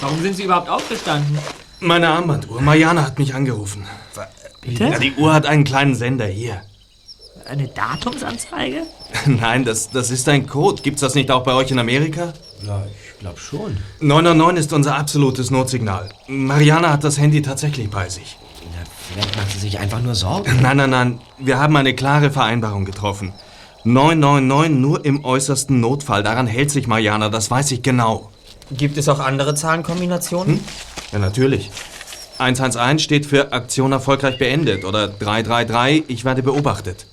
Warum sind Sie überhaupt aufgestanden? Meine Armbanduhr. Mariana hat mich angerufen. Bitte? Ja, die Uhr hat einen kleinen Sender hier. Eine Datumsanzeige? (laughs) Nein, das, das ist ein Code. Gibt's das nicht auch bei euch in Amerika? Ja, ich glaube schon. 999 ist unser absolutes Notsignal. Mariana hat das Handy tatsächlich bei sich. Na, vielleicht macht sie sich einfach nur Sorgen. (laughs) Nein, nein, nein. Wir haben eine klare Vereinbarung getroffen. 999 nur im äußersten Notfall. Daran hält sich Mariana, das weiß ich genau. Gibt es auch andere Zahlenkombinationen? Ja, natürlich. 111 steht für Aktion erfolgreich beendet oder 333, ich werde beobachtet.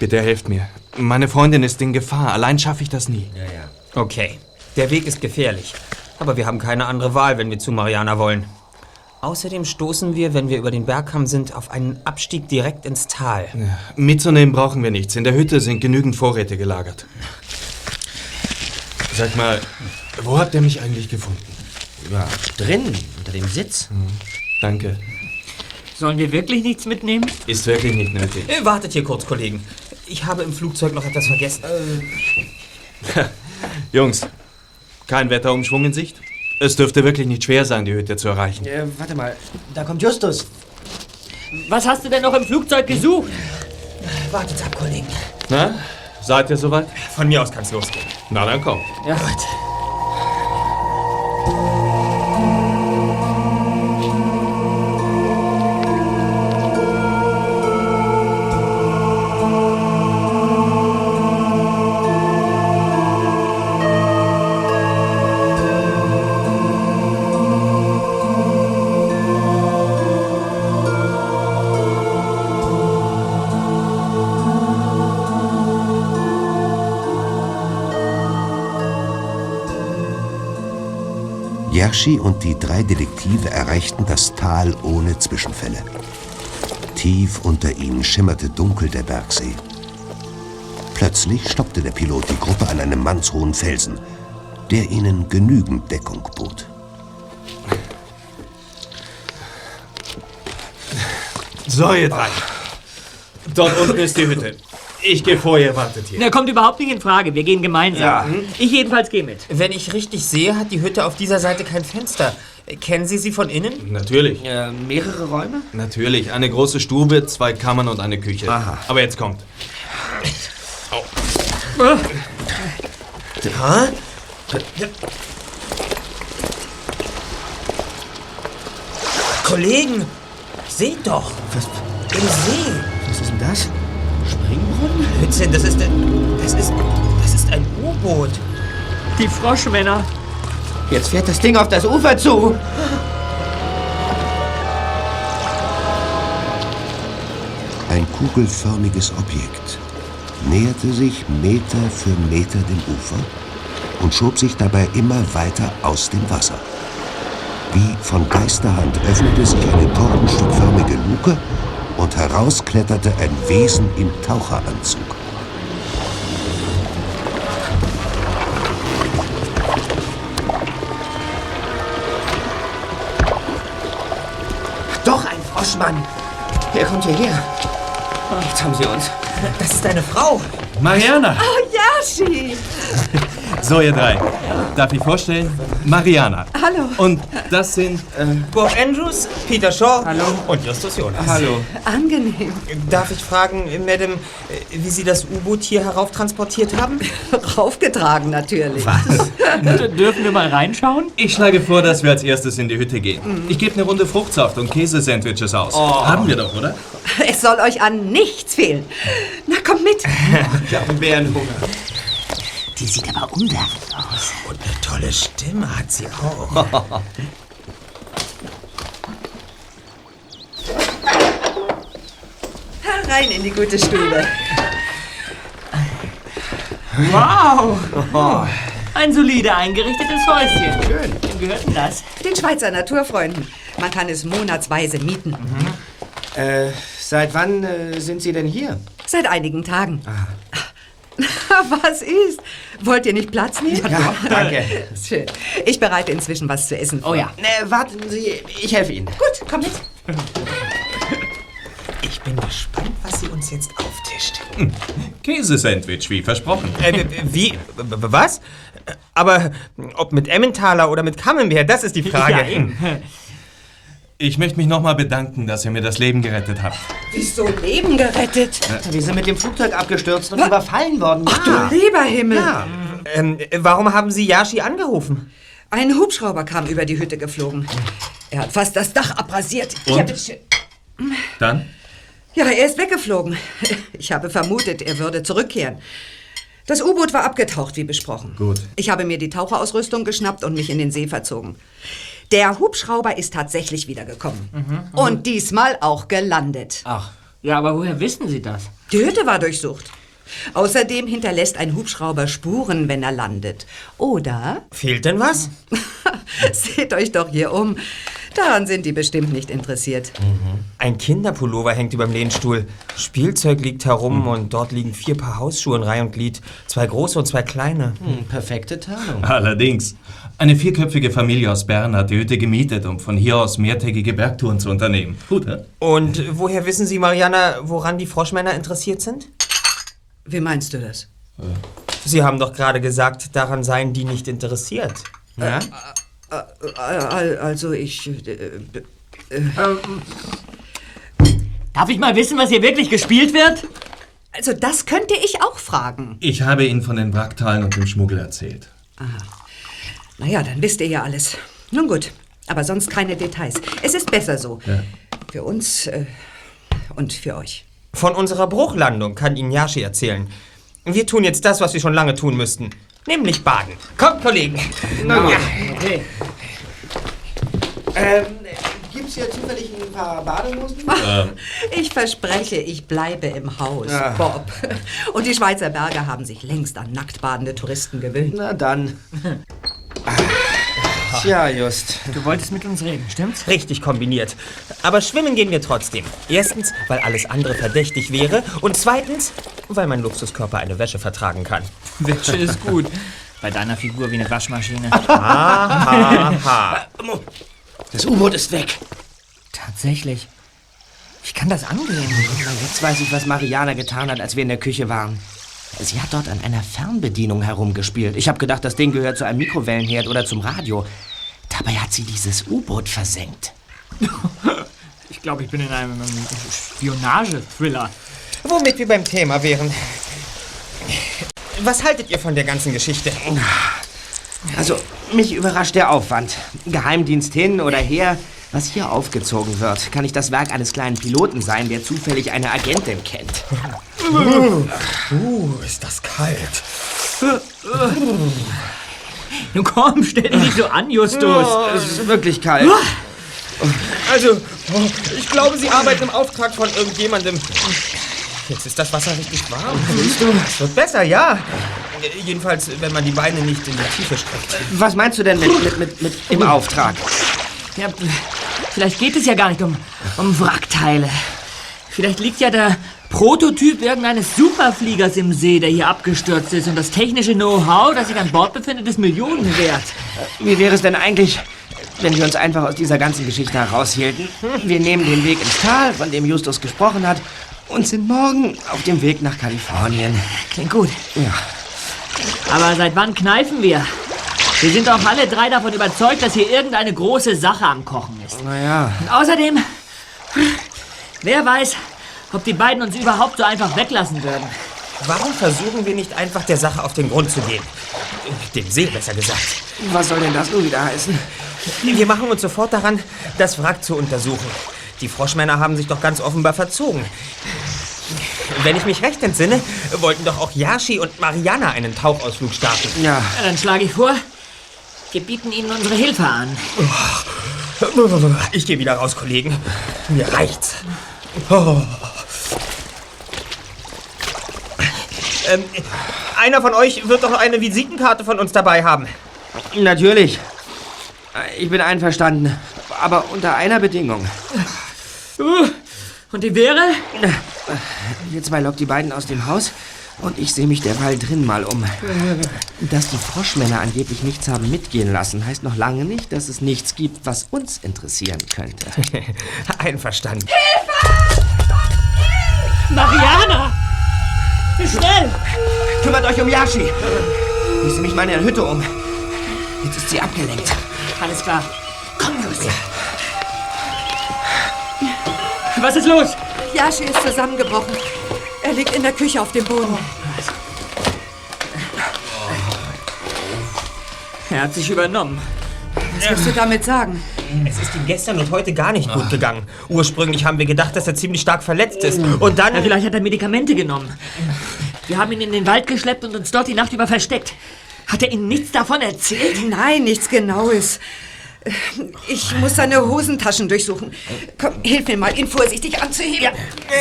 Bitte helft mir. Meine Freundin ist in Gefahr. Allein schaffe ich das nie. Ja, ja. Okay. Der Weg ist gefährlich. Aber wir haben keine andere Wahl, wenn wir zu Mariana wollen. Außerdem stoßen wir, wenn wir über den Bergkamm sind, auf einen Abstieg direkt ins Tal. Mitzunehmen brauchen wir nichts. In der Hütte sind genügend Vorräte gelagert. Sag mal, wo habt ihr mich eigentlich gefunden? Ja, drin, unter dem Sitz. Danke. Sollen wir wirklich nichts mitnehmen? Ist wirklich nicht nötig. Äh, wartet hier kurz, Kollegen. Ich habe im Flugzeug noch etwas vergessen. (laughs) Jungs, kein Wetterumschwung in Sicht? Es dürfte wirklich nicht schwer sein, die Hütte zu erreichen. Äh, warte mal, da kommt Justus. Was hast du denn noch im Flugzeug gesucht? Wartet ab, Kollegen. Na, seid ihr soweit? Von mir aus kann's losgehen. Na, dann komm. Ja. Gut. Jerschi und die drei Detektive erreichten das Tal ohne Zwischenfälle. Tief unter ihnen schimmerte dunkel der Bergsee. Plötzlich stoppte der Pilot die Gruppe an einem mannshohen Felsen, der ihnen genügend Deckung bot. So, ihr drei. Dort unten ist die Hütte. Ich gehe vor, ihr wartet hier. Na, kommt überhaupt nicht in Frage. Wir gehen gemeinsam. Ich jedenfalls gehe mit. Wenn ich richtig sehe, hat die Hütte auf dieser Seite kein Fenster. Kennen Sie sie von innen? Natürlich. Äh, mehrere Räume? Natürlich. Eine große Stube, zwei Kammern und eine Küche. Aha. Aber jetzt kommt. Kollegen, seht doch. Was, Im See. was ist denn das? Blödsinn, das ist ein... Das ist... Das ist ein U-Boot. Die Froschmänner. Jetzt fährt das Ding auf das Ufer zu. Ein kugelförmiges Objekt näherte sich Meter für Meter dem Ufer und schob sich dabei immer weiter aus dem Wasser. Wie von Geisterhand öffnete sich eine tortenstückförmige Luke und herauskletterte ein Wesen im Taucheranzug. Froschmann. Er kommt hierher. Jetzt haben sie uns. Das ist eine Frau. Mariana. Yashi! So, ihr drei. Darf ich vorstellen? Mariana. Hallo. Und das sind. Äh, Bob Andrews, Peter Shaw Hallo. und Justus Jonas. hallo. Angenehm. Darf ich fragen, Madame, äh, wie Sie das U-Boot hier herauftransportiert haben? (laughs) Raufgetragen natürlich. D dürfen wir mal reinschauen? Ich schlage vor, dass wir als erstes in die Hütte gehen. Ich gebe eine Runde Fruchtsaft und Käsesandwiches aus. Haben wir doch, oder? Es soll euch an nichts fehlen. Na, kommt mit. (laughs) Ich habe Bärenhunger. Die sieht aber unwerfend aus. Und eine tolle Stimme hat sie auch. (laughs) Herein in die gute Stube. Wow! (laughs) Ein solide eingerichtetes Häuschen. Schön. Wem gehört denn das? Den Schweizer Naturfreunden. Man kann es monatsweise mieten. Äh, seit wann äh, sind Sie denn hier? Seit einigen Tagen. (laughs) Was ist? Wollt ihr nicht Platz nehmen? Ja, (laughs) danke. Schön. Ich bereite inzwischen was zu essen. vor. Oh ja. Ne, warten Sie, ich helfe Ihnen. Gut, komm mit. Ich bin gespannt, was sie uns jetzt auftischt. Käsesandwich, wie versprochen. Äh, wie? Was? Äh, Aber ob mit Emmentaler oder mit Camembert, das ist die Frage. Ja, eben. Ich möchte mich nochmal bedanken, dass ihr mir das Leben gerettet habt. Wieso Leben gerettet? Wir sind mit dem Flugzeug abgestürzt und überfallen worden. Ach du lieber Himmel. Ja. Ähm, warum haben Sie Yashi angerufen? Ein Hubschrauber kam über die Hütte geflogen. Er hat fast das Dach abrasiert. Und? Ja, bitteschön. Dann? Ja, er ist weggeflogen. Ich habe vermutet, er würde zurückkehren. Das U-Boot war abgetaucht, wie besprochen. Gut. Ich habe mir die Taucherausrüstung geschnappt und mich in den See verzogen. Der Hubschrauber ist tatsächlich wiedergekommen. Und diesmal auch gelandet. Ach, Ja, aber woher wissen Sie das? Die Hütte war durchsucht. Außerdem hinterlässt ein Hubschrauber Spuren, wenn er landet. Oder? Fehlt denn was? (laughs) Seht euch doch hier um. Daran sind die bestimmt nicht interessiert. Ein Kinderpullover hängt über dem Lehnstuhl. Spielzeug liegt herum und dort liegen vier Paar Hausschuhe in Reihe und Glied. Zwei große und zwei kleine. hm, perfekte Tarnung. Allerdings. Eine vierköpfige Familie aus Bern hat die Hütte gemietet, um von hier aus mehrtägige Bergtouren zu unternehmen. Gut, hä? Und woher wissen Sie, Mariana, woran die Froschmänner interessiert sind? Wie meinst du das? Sie haben doch gerade gesagt, daran seien die nicht interessiert. Ja? Al- Also ich... äh, Darf ich mal wissen, was hier wirklich gespielt wird? Also das könnte ich auch fragen. Ich habe Ihnen von den Wracktalen und dem Schmuggel erzählt. Naja, dann wisst ihr ja alles. Nun gut, aber sonst keine Details. Es ist besser so. Ja. Für uns äh, und für euch. Von unserer Bruchlandung kann Ihnen Yashi erzählen. Wir tun jetzt das, was wir schon lange tun müssten. Nämlich baden. Kommt, Kollegen. Na gut. Okay. Ähm, gibt's hier zufällig ein paar Badehosen? Ich verspreche, ich bleibe im Haus, Ah. Bob. Und die Schweizer Berge haben sich längst an nackt badende Touristen gewöhnt. Na dann. Tja, just. Du wolltest mit uns reden, stimmt's? Richtig kombiniert. Aber schwimmen gehen wir trotzdem. Erstens, weil alles andere verdächtig wäre. Und zweitens, weil mein Luxuskörper eine Wäsche vertragen kann. Wäsche ist gut. Bei deiner Figur wie eine Waschmaschine. Aha. Das U-Boot ist weg. Tatsächlich. Wie kann das angehen? Jetzt weiß ich, was Mariana getan hat, als wir in der Küche waren. Sie hat dort an einer Fernbedienung herumgespielt. Ich habe gedacht, das Ding gehört zu einem Mikrowellenherd oder zum Radio. Dabei hat sie dieses U-Boot versenkt. (laughs) Ich glaube, ich bin in einem ähm, Spionage-Thriller. Womit wir beim Thema wären. Was haltet ihr von der ganzen Geschichte? Also, mich überrascht der Aufwand. Geheimdienst hin oder her. Was hier aufgezogen wird, kann nicht das Werk eines kleinen Piloten sein, der zufällig eine Agentin kennt. Uh, ist das kalt. Nun komm, stell dich nicht so an, Justus. Es ist wirklich kalt. Also, ich glaube, Sie arbeiten im Auftrag von irgendjemandem. Jetzt ist das Wasser richtig warm. Siehst du? Es wird besser, ja. Jedenfalls, wenn man die Beine nicht in die Tiefe streckt. Was meinst du denn mit, mit, mit, mit im Auftrag? Ja, vielleicht geht es ja gar nicht um, um Wrackteile. Vielleicht liegt ja der Prototyp irgendeines Superfliegers im See, der hier abgestürzt ist. Und das technische Know-how, das sich an Bord befindet, ist Millionen wert. Wie wäre es denn eigentlich, wenn wir uns einfach aus dieser ganzen Geschichte heraushielten? Wir nehmen den Weg ins Tal, von dem Justus gesprochen hat, und sind morgen auf dem Weg nach Kalifornien. Klingt gut. Ja. Aber seit wann kneifen wir? Wir sind auch alle drei davon überzeugt, dass hier irgendeine große Sache am Kochen ist. Naja, Und außerdem, wer weiß, ob die beiden uns überhaupt so einfach weglassen würden. Warum versuchen wir nicht einfach der Sache auf den Grund zu gehen? Dem See, besser gesagt. was soll denn das nun wieder heißen? Wir machen uns sofort daran, das Wrack zu untersuchen. Die Froschmänner haben sich doch ganz offenbar verzogen. Wenn ich mich recht entsinne, wollten doch auch Yashi und Mariana einen Tauchausflug starten. Ja, Ja, dann schlage ich vor, wir bieten ihnen unsere Hilfe an. Ich gehe wieder raus, Kollegen. Mir reicht's. Oh. Ähm, einer von euch wird doch eine Visitenkarte von uns dabei haben. natürlich. Ich bin einverstanden, aber unter einer Bedingung. Uh, und die wäre? Wir zwei lockt die beiden aus dem Haus und ich sehe mich derweil drin mal um. Dass die Froschmänner angeblich nichts haben mitgehen lassen, heißt noch lange nicht, dass es nichts gibt, was uns interessieren könnte. (laughs) Einverstanden. Mariana! Schnell! Kümmert euch um Yashi! Ich sehe mich mal in der Hütte um. Jetzt ist sie abgelenkt. Alles klar. Komm, los. Was ist los? Yashi ist zusammengebrochen. Er liegt in der Küche auf dem Boden. Er hat sich übernommen. Was willst du damit sagen? Es ist ihm gestern und heute gar nicht gut gegangen. Ursprünglich haben wir gedacht, dass er ziemlich stark verletzt ist. Und dann... Ja, vielleicht hat er Medikamente genommen. Wir haben ihn in den Wald geschleppt und uns dort die Nacht über versteckt. Hat er Ihnen nichts davon erzählt? Nein, nichts Genaues. Ich muss seine Hosentaschen durchsuchen. Komm, hilf mir mal, ihn vorsichtig anzuheben. Ja.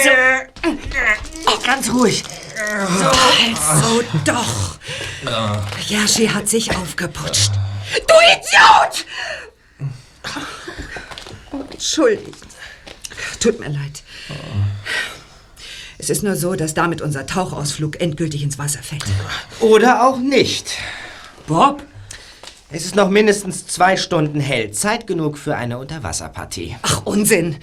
So. Oh, ganz ruhig. So doch. Yashi hat sich aufgeputscht. Du Idiot! Entschuldigt. Tut mir leid. Es ist nur so, dass damit unser Tauchausflug endgültig ins Wasser fällt. Oder auch nicht. Bob? Es ist noch mindestens zwei Stunden hell. Zeit genug für eine Unterwasserpartie. Ach, Unsinn.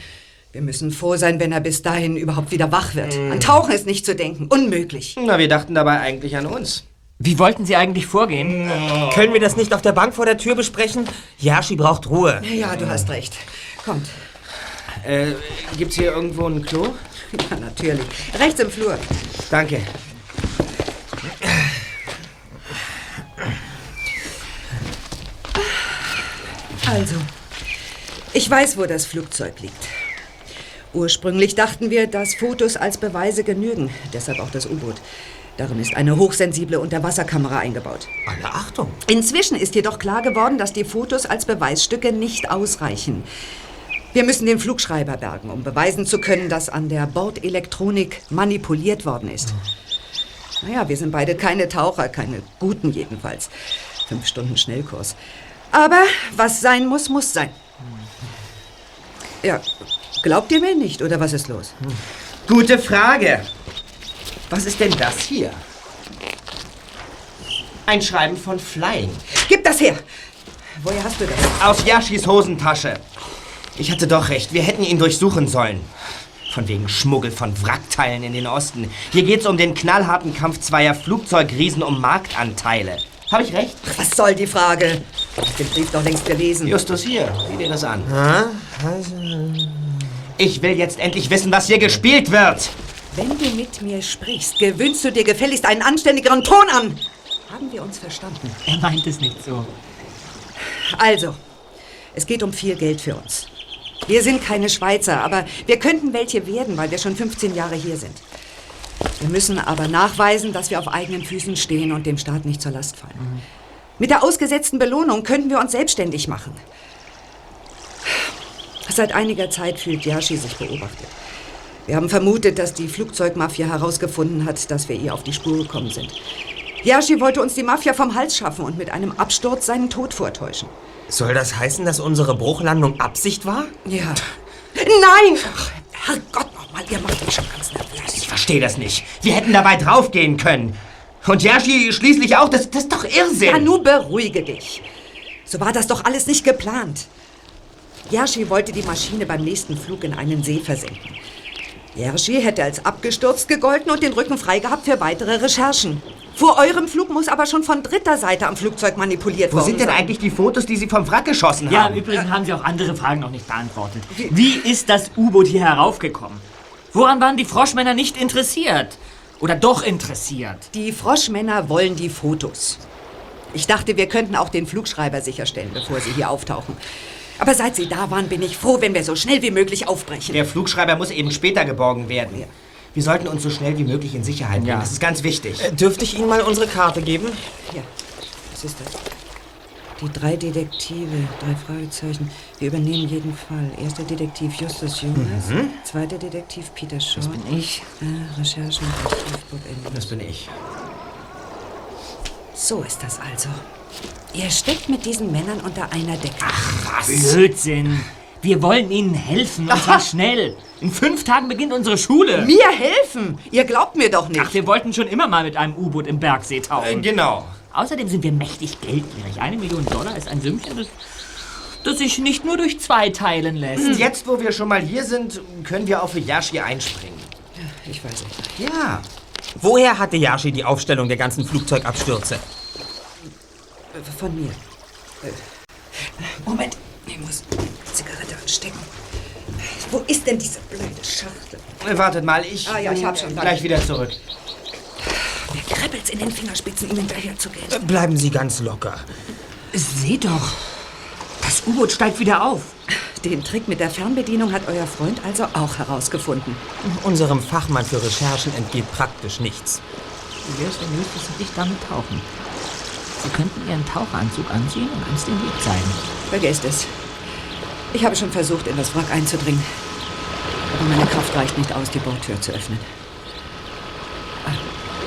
Wir müssen froh sein, wenn er bis dahin überhaupt wieder wach wird. An Tauchen ist nicht zu denken. Unmöglich. Na, wir dachten dabei eigentlich an uns. Wie wollten Sie eigentlich vorgehen? Können wir das nicht auf der Bank vor der Tür besprechen? Yashi braucht Ruhe. Ja, du hast recht. Kommt. Äh, gibt's hier irgendwo ein Klo? Ja, natürlich. Rechts im Flur. Danke. Also, ich weiß, wo das Flugzeug liegt. Ursprünglich dachten wir, dass Fotos als Beweise genügen. Deshalb auch das U-Boot. Darin ist eine hochsensible Unterwasserkamera eingebaut. Alle Achtung. Inzwischen ist jedoch klar geworden, dass die Fotos als Beweisstücke nicht ausreichen. Wir müssen den Flugschreiber bergen, um beweisen zu können, dass an der Bordelektronik manipuliert worden ist. Naja, wir sind beide keine Taucher, keine guten jedenfalls. Fünf Stunden Schnellkurs. Aber was sein muss, muss sein. Ja, glaubt ihr mir nicht, oder was ist los? Gute Frage. Was ist denn das hier? Ein Schreiben von Flying. Gib das her! Woher hast du das? Aus Yashis Hosentasche. Ich hatte doch recht, wir hätten ihn durchsuchen sollen. Von wegen Schmuggel von Wrackteilen in den Osten. Hier geht's um den knallharten Kampf zweier Flugzeugriesen um Marktanteile. Habe ich recht? Was soll die Frage? Ich hab den Brief doch längst gelesen. Justus, hier, sieh dir das an. Ich will jetzt endlich wissen, was hier gespielt wird. Wenn du mit mir sprichst, gewöhnst du dir gefälligst einen anständigeren Ton an. Haben wir uns verstanden? Er meint es nicht so. Also, es geht um viel Geld für uns. Wir sind keine Schweizer, aber wir könnten welche werden, weil wir schon 15 Jahre hier sind. Wir müssen aber nachweisen, dass wir auf eigenen Füßen stehen und dem Staat nicht zur Last fallen. Mit der ausgesetzten Belohnung könnten wir uns selbstständig machen. Seit einiger Zeit fühlt Yashi sich beobachtet. Wir haben vermutet, dass die Flugzeugmafia herausgefunden hat, dass wir ihr auf die Spur gekommen sind. Yashi wollte uns die Mafia vom Hals schaffen und mit einem Absturz seinen Tod vortäuschen. Soll das heißen, dass unsere Bruchlandung Absicht war? Ja. Nein! Ach, Herrgott nochmal, ihr macht mich schon ganz nervös. Ich verstehe das nicht. Wir hätten dabei draufgehen können. Und Yashi schließlich auch. Das, das ist doch Irrsinn. Ja, nun beruhige dich. So war das doch alles nicht geplant. Yashi wollte die Maschine beim nächsten Flug in einen See versenken. Yashi hätte als abgestürzt gegolten und den Rücken frei gehabt für weitere Recherchen. Vor eurem Flug muss aber schon von dritter Seite am Flugzeug manipuliert Wo worden sind denn sein. eigentlich die Fotos, die Sie vom Wrack geschossen Ja, haben? im Übrigen haben Sie auch andere Fragen noch nicht beantwortet. Wie ist das U-Boot hier heraufgekommen? Woran waren die Froschmänner nicht interessiert? Oder doch interessiert? Die Froschmänner wollen die Fotos. Ich dachte, wir könnten auch den Flugschreiber sicherstellen, bevor sie hier auftauchen. Aber seit sie da waren, bin ich froh, wenn wir so schnell wie möglich aufbrechen. Der Flugschreiber muss eben später geborgen werden. Wir sollten uns so schnell wie möglich in Sicherheit bringen. Ja. Das ist ganz wichtig. Äh, dürfte ich Ihnen mal unsere Karte geben? Ja, was ist das? Die drei Detektive, drei Fragezeichen. Wir übernehmen jeden Fall. Erster Detektiv Justus Jonas, zweiter Detektiv Peter Shaw. Das bin Ich? Äh, Recherchen, Archiv Bob Elliott. Das bin ich. So ist das also. Ihr steckt mit diesen Männern unter einer Decke. Blödsinn. Wir wollen Ihnen helfen und zwar schnell. In fünf Tagen beginnt unsere Schule. Mir helfen! Ihr glaubt mir doch nicht. Ach, wir wollten schon immer mal mit einem U-Boot im Bergsee Äh, tauchen. genau. Außerdem sind wir mächtig geldgierig. Eine Million Dollar ist ein Sümmchen, das, das sich nicht nur durch zwei teilen lässt. Jetzt, wo wir schon mal hier sind, können wir auch für Yashi einspringen. Ich weiß nicht. Ja. Woher hatte Yashi die Aufstellung der ganzen Flugzeugabstürze? Von mir. Äh, Moment, ich muss Zigarette anstecken. Wo ist denn diese blöde Schachtel? Wartet mal, ich Ah ja, ich hab schon. bin gleich wieder zurück. Kribbelt's in den Fingerspitzen, ihm hinterher zu gehen. Äh, Bleiben Sie ganz locker. Seht doch. Das U-Boot steigt wieder auf. Den Trick mit der Fernbedienung hat euer Freund also auch herausgefunden. Unserem Fachmann für Recherchen entgeht praktisch nichts. Wie wär's, wenn Justus und ich damit tauchen? Sie könnten Ihren Taucheranzug anziehen und uns den Weg zeigen. Vergesst es. Ich habe schon versucht, in das Wrack einzudringen. Aber meine Kraft reicht nicht aus, die Bordtür zu öffnen.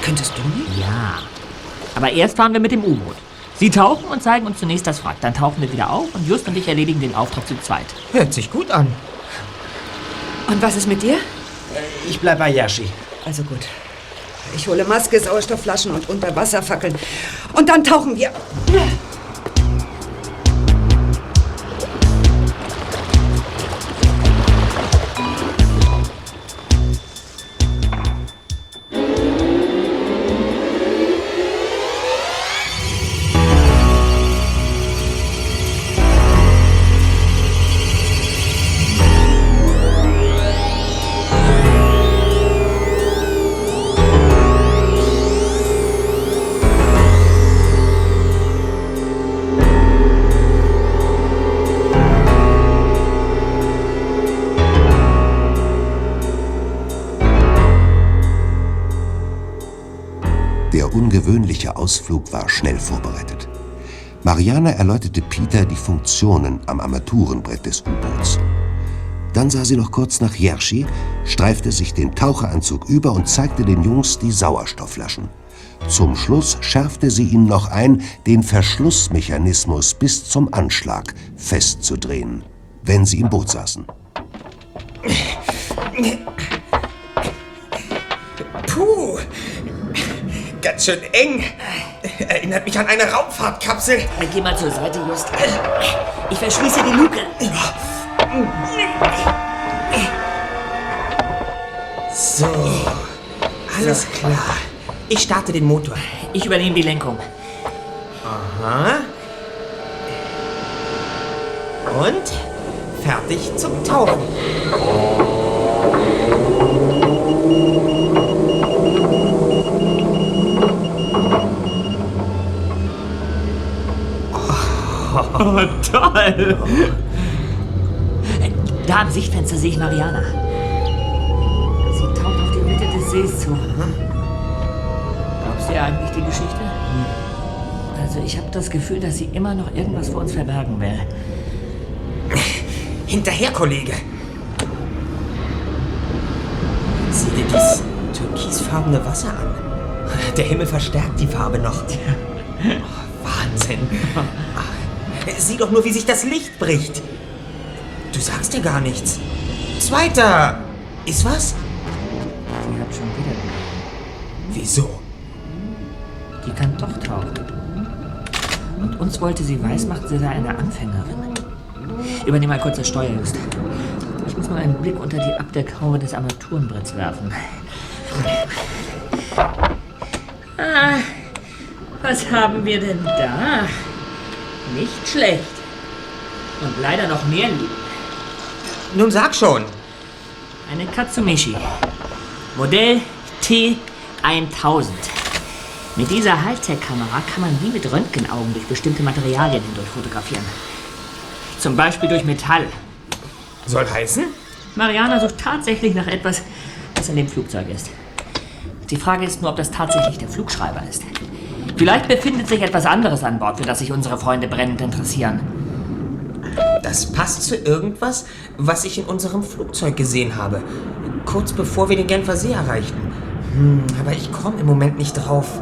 Könntest du nicht? Ja. Aber erst fahren wir mit dem U-Boot. Sie tauchen und zeigen uns zunächst das Wrack. Dann tauchen wir wieder auf und Just und ich erledigen den Auftrag zu zweit. Hört sich gut an. Und was ist mit dir? Ich bleib bei Yashi. Also gut. Ich hole Maske, Sauerstoffflaschen und Unterwasserfackeln. Und dann tauchen wir. Ausflug war schnell vorbereitet. Mariana erläuterte Peter die Funktionen am Armaturenbrett des U-Boots. Dann sah sie noch kurz nach Jerschi, streifte sich den Taucheranzug über und zeigte den Jungs die Sauerstoffflaschen. Zum Schluss schärfte sie ihnen noch ein, den Verschlussmechanismus bis zum Anschlag festzudrehen, wenn sie im Boot saßen. Ganz schön eng. Erinnert mich an eine Raumfahrtkapsel. Geh mal zur Seite, Just. Ich verschließe die Luke. So, alles klar. Ich starte den Motor. Ich übernehme die Lenkung. Aha. Und fertig zum Tauchen. Toll! Da am Sichtfenster sehe ich Mariana. Sie taucht auf die Mitte des Sees zu. Glaubst du ihr eigentlich die Geschichte? Also ich habe das Gefühl, dass sie immer noch irgendwas vor uns verbergen will. Hinterher, Kollege. Sieh dir dies türkisfarbene Wasser an. Der Himmel verstärkt die Farbe noch. Oh, Wahnsinn. (laughs) Sieh doch nur, wie sich das Licht bricht. Du sagst ja gar nichts. Zweiter. Ist was? Sie hat schon wieder. Wieso? Die kann doch tauchen. Und uns wollte sie weismachen, sie sei eine Anfängerin. Übernehme mal kurz das Steuer, Just. Ich muss mal einen Blick unter die Abdeckhaube des Armaturenbretts werfen. Ah, was haben wir denn da? Nicht schlecht. Und leider noch mehr liegen. Nun sag schon. Eine Katsumishi. Modell T1000. Mit dieser Hightech-Kamera kann man wie mit Röntgenaugen durch bestimmte Materialien hindurch fotografieren. Zum Beispiel durch Metall. Soll heißen? Mariana sucht tatsächlich nach etwas, das in dem Flugzeug ist. Die Frage ist nur, ob das tatsächlich der Flugschreiber ist. Vielleicht befindet sich etwas anderes an Bord, für das sich unsere Freunde brennend interessieren. Das passt zu irgendwas, was ich in unserem Flugzeug gesehen habe. Kurz bevor wir den Genfer See erreichten. Hm, aber ich komme im Moment nicht drauf.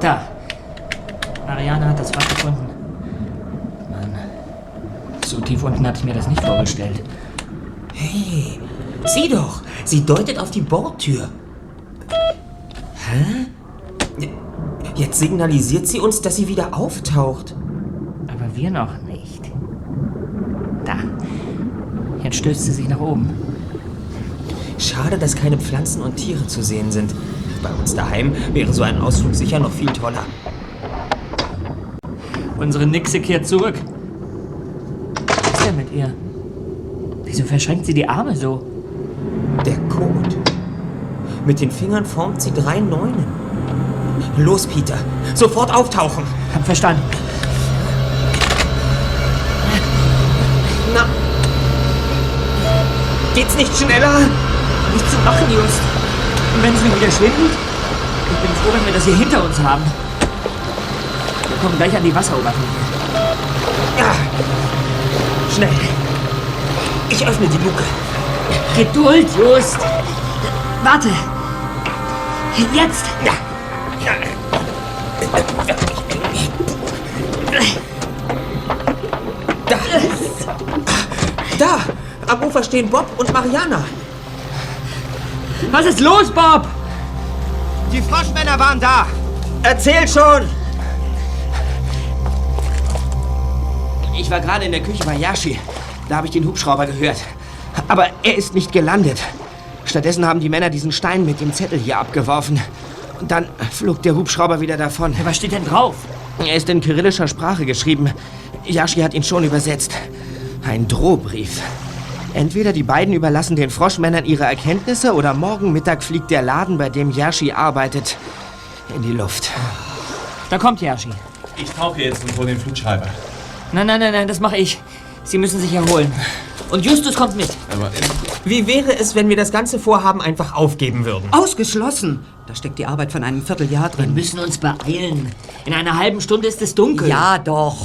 Da. Mariana hat das Wrack gefunden. Mann. So tief unten hatte ich mir das nicht vorgestellt. Hey, sieh doch. Sie deutet auf die Bordtür. Hä? Jetzt signalisiert sie uns, dass sie wieder auftaucht. Aber wir noch nicht. Da. Jetzt stößt sie sich nach oben. Schade, dass keine Pflanzen und Tiere zu sehen sind. Bei uns daheim wäre so ein Ausflug sicher noch viel toller. Unsere Nixe kehrt zurück. Was ist denn mit ihr? Wieso verschränkt sie die Arme so? Der Code. Mit den Fingern formt sie drei Neunen. Los, Peter. Sofort auftauchen. Verstanden. Na. Geht's nicht schneller? Nichts zu machen, Just. Und wenn es mir wieder schwindet? Ich bin froh, wenn wir das hier hinter uns haben. Wir kommen gleich an die Wasseroberfläche. Ja. Schnell. Ich öffne die Luke. Geduld, Just. Warte. Jetzt. Ja. Da. Da. Am Ufer stehen Bob und Mariana. Was ist los, Bob? Die Froschmänner waren da. Erzähl schon. Ich war gerade in der Küche bei Yashi. Da habe ich den Hubschrauber gehört. Aber er ist nicht gelandet. Stattdessen haben die Männer diesen Stein mit dem Zettel hier abgeworfen. Und dann flog der Hubschrauber wieder davon. Was steht denn drauf? Er ist in kyrillischer Sprache geschrieben. Yashi hat ihn schon übersetzt. Ein Drohbrief. Entweder die beiden überlassen den Froschmännern ihre Erkenntnisse oder morgen Mittag fliegt der Laden, bei dem Yashi arbeitet, in die Luft. Da kommt Yashi. Ich tauche jetzt vor den Flugschreiber. Nein, nein, nein, nein, das mache ich. Sie müssen sich erholen. Und Justus kommt mit. Aber Wie wäre es, wenn wir das ganze Vorhaben einfach aufgeben würden? Ausgeschlossen. Da steckt die Arbeit von einem Vierteljahr Wir drin. müssen uns beeilen. In einer halben Stunde ist es dunkel. Ja, doch.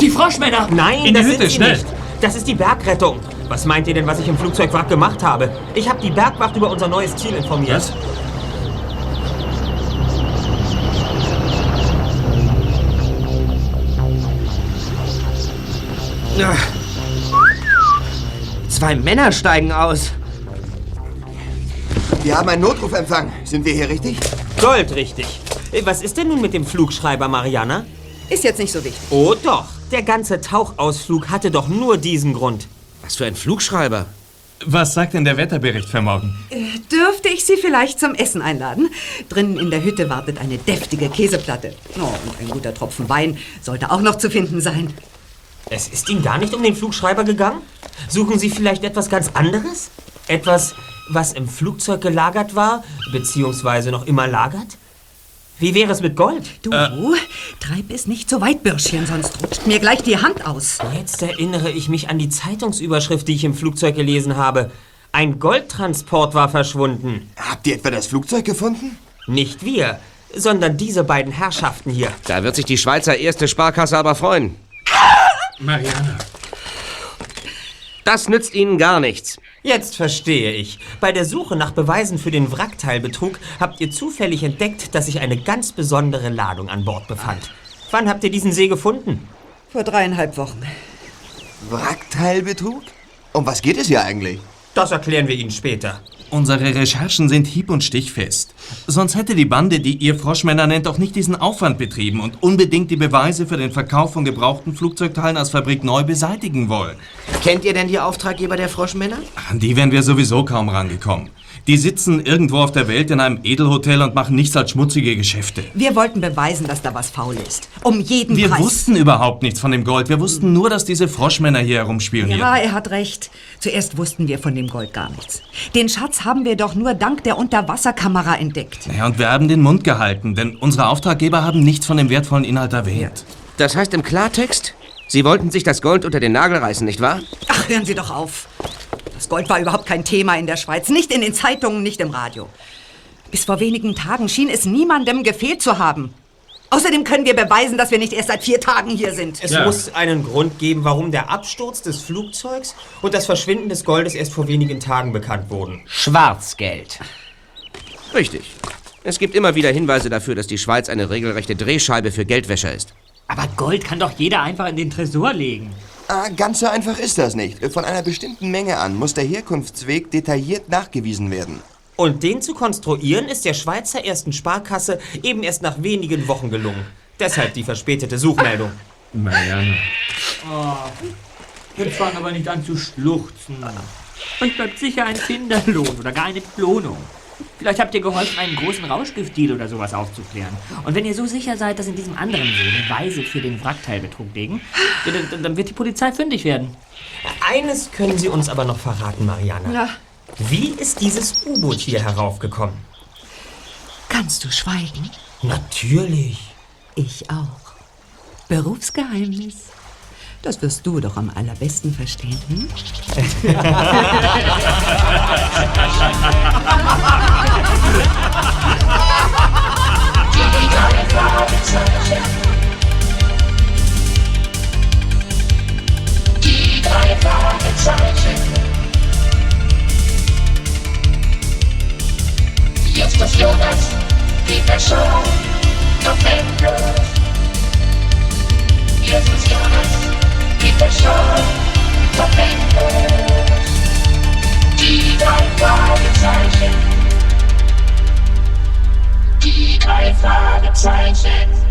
Die Froschmänner! Nein, In die das Hütte, sind sie schnell. nicht. Das ist die Bergrettung. Was meint ihr denn, was ich im Flugzeugwrack gemacht habe? Ich habe die Bergwacht über unser neues Ziel informiert. Was? Ah. Zwei Männer steigen aus. Wir haben einen Notrufempfang. Sind wir hier richtig? Gold, richtig. Äh, Was ist denn nun mit dem Flugschreiber, Mariana? Ist jetzt nicht so wichtig. Oh doch, der ganze Tauchausflug hatte doch nur diesen Grund. Was für ein Flugschreiber. Was sagt denn der Wetterbericht für morgen? Dürfte ich Sie vielleicht zum Essen einladen? Drinnen in der Hütte wartet eine deftige Käseplatte. Oh, und ein guter Tropfen Wein sollte auch noch zu finden sein. Es ist Ihnen gar nicht um den Flugschreiber gegangen? Suchen Sie vielleicht etwas ganz anderes? Etwas, was im Flugzeug gelagert war, beziehungsweise noch immer lagert? Wie wäre es mit Gold? Du, treib es nicht so weit, Bürschchen, sonst rutscht mir gleich die Hand aus. Jetzt erinnere ich mich an die Zeitungsüberschrift, die ich im Flugzeug gelesen habe. Ein Goldtransport war verschwunden. Habt ihr etwa das Flugzeug gefunden? Nicht wir, sondern diese beiden Herrschaften hier. Da wird sich die Schweizer erste Sparkasse aber freuen. Mariana. Das nützt ihnen gar nichts. Jetzt verstehe ich. Bei der Suche nach Beweisen für den Wrackteilbetrug habt ihr zufällig entdeckt, dass sich eine ganz besondere Ladung an Bord befand. Wann habt ihr diesen See gefunden? Vor dreieinhalb Wochen. Wrackteilbetrug? Um was geht es hier eigentlich? Das erklären wir Ihnen später. Unsere Recherchen sind hieb- und stichfest. Sonst hätte die Bande, die ihr Froschmänner nennt, auch nicht diesen Aufwand betrieben und unbedingt die Beweise für den Verkauf von gebrauchten Flugzeugteilen aus Fabrik neu beseitigen wollen. Kennt ihr denn die Auftraggeber der Froschmänner? An die wären wir sowieso kaum rangekommen. Die sitzen irgendwo auf der Welt in einem Edelhotel und machen nichts als schmutzige Geschäfte. Wir wollten beweisen, dass da was faul ist. Um jeden Wir Preis. wussten überhaupt nichts von dem Gold. Wir wussten nur, dass diese Froschmänner hier herumspionieren. Ja, er hat recht. Zuerst wussten wir von dem Gold gar nichts. Den Schatz haben wir doch nur dank der Unterwasserkamera entdeckt. Ja, und wir haben den Mund gehalten, denn unsere Auftraggeber haben nichts von dem wertvollen Inhalt erwähnt. Das heißt im Klartext, Sie wollten sich das Gold unter den Nagel reißen, nicht wahr? Ach, hören Sie doch auf. Das Gold war überhaupt kein Thema in der Schweiz. Nicht in den Zeitungen, nicht im Radio. Bis vor wenigen Tagen schien es niemandem gefehlt zu haben. Außerdem können wir beweisen, dass wir nicht erst seit vier Tagen hier sind. Es muss einen Grund geben, warum der Absturz des Flugzeugs und das Verschwinden des Goldes erst vor wenigen Tagen bekannt wurden. Schwarzgeld. Richtig. Es gibt immer wieder Hinweise dafür, dass die Schweiz eine regelrechte Drehscheibe für Geldwäscher ist. Aber Gold kann doch jeder einfach in den Tresor legen. Ah, ganz so einfach ist das nicht. Von einer bestimmten Menge an muss der Herkunftsweg detailliert nachgewiesen werden. Und den zu konstruieren ist der Schweizer ersten Sparkasse eben erst nach wenigen Wochen gelungen. Deshalb die verspätete Suchmeldung. Mariana. Jetzt fang aber nicht an zu schluchzen. Euch bleibt sicher ein Kinderlohn oder gar eine Belohnung. Vielleicht habt ihr geholfen, einen großen Rauschgiftdeal oder sowas aufzuklären. Und wenn ihr so sicher seid, dass in diesem anderen See Beweise für den Wrackteilbetrug liegen, ja, dann, dann wird die Polizei fündig werden. Eines können Sie uns aber noch verraten, Mariana. Na, Wie ist dieses U-Boot hier heraufgekommen? kannst du schweigen? Natürlich. Ich auch. Berufsgeheimnis. Das wirst du doch am allerbesten verstehen. Hm? (laughs) Die drei Fragezeichen. Die Die drei Fragezeichen. Die drei Fragezeichen.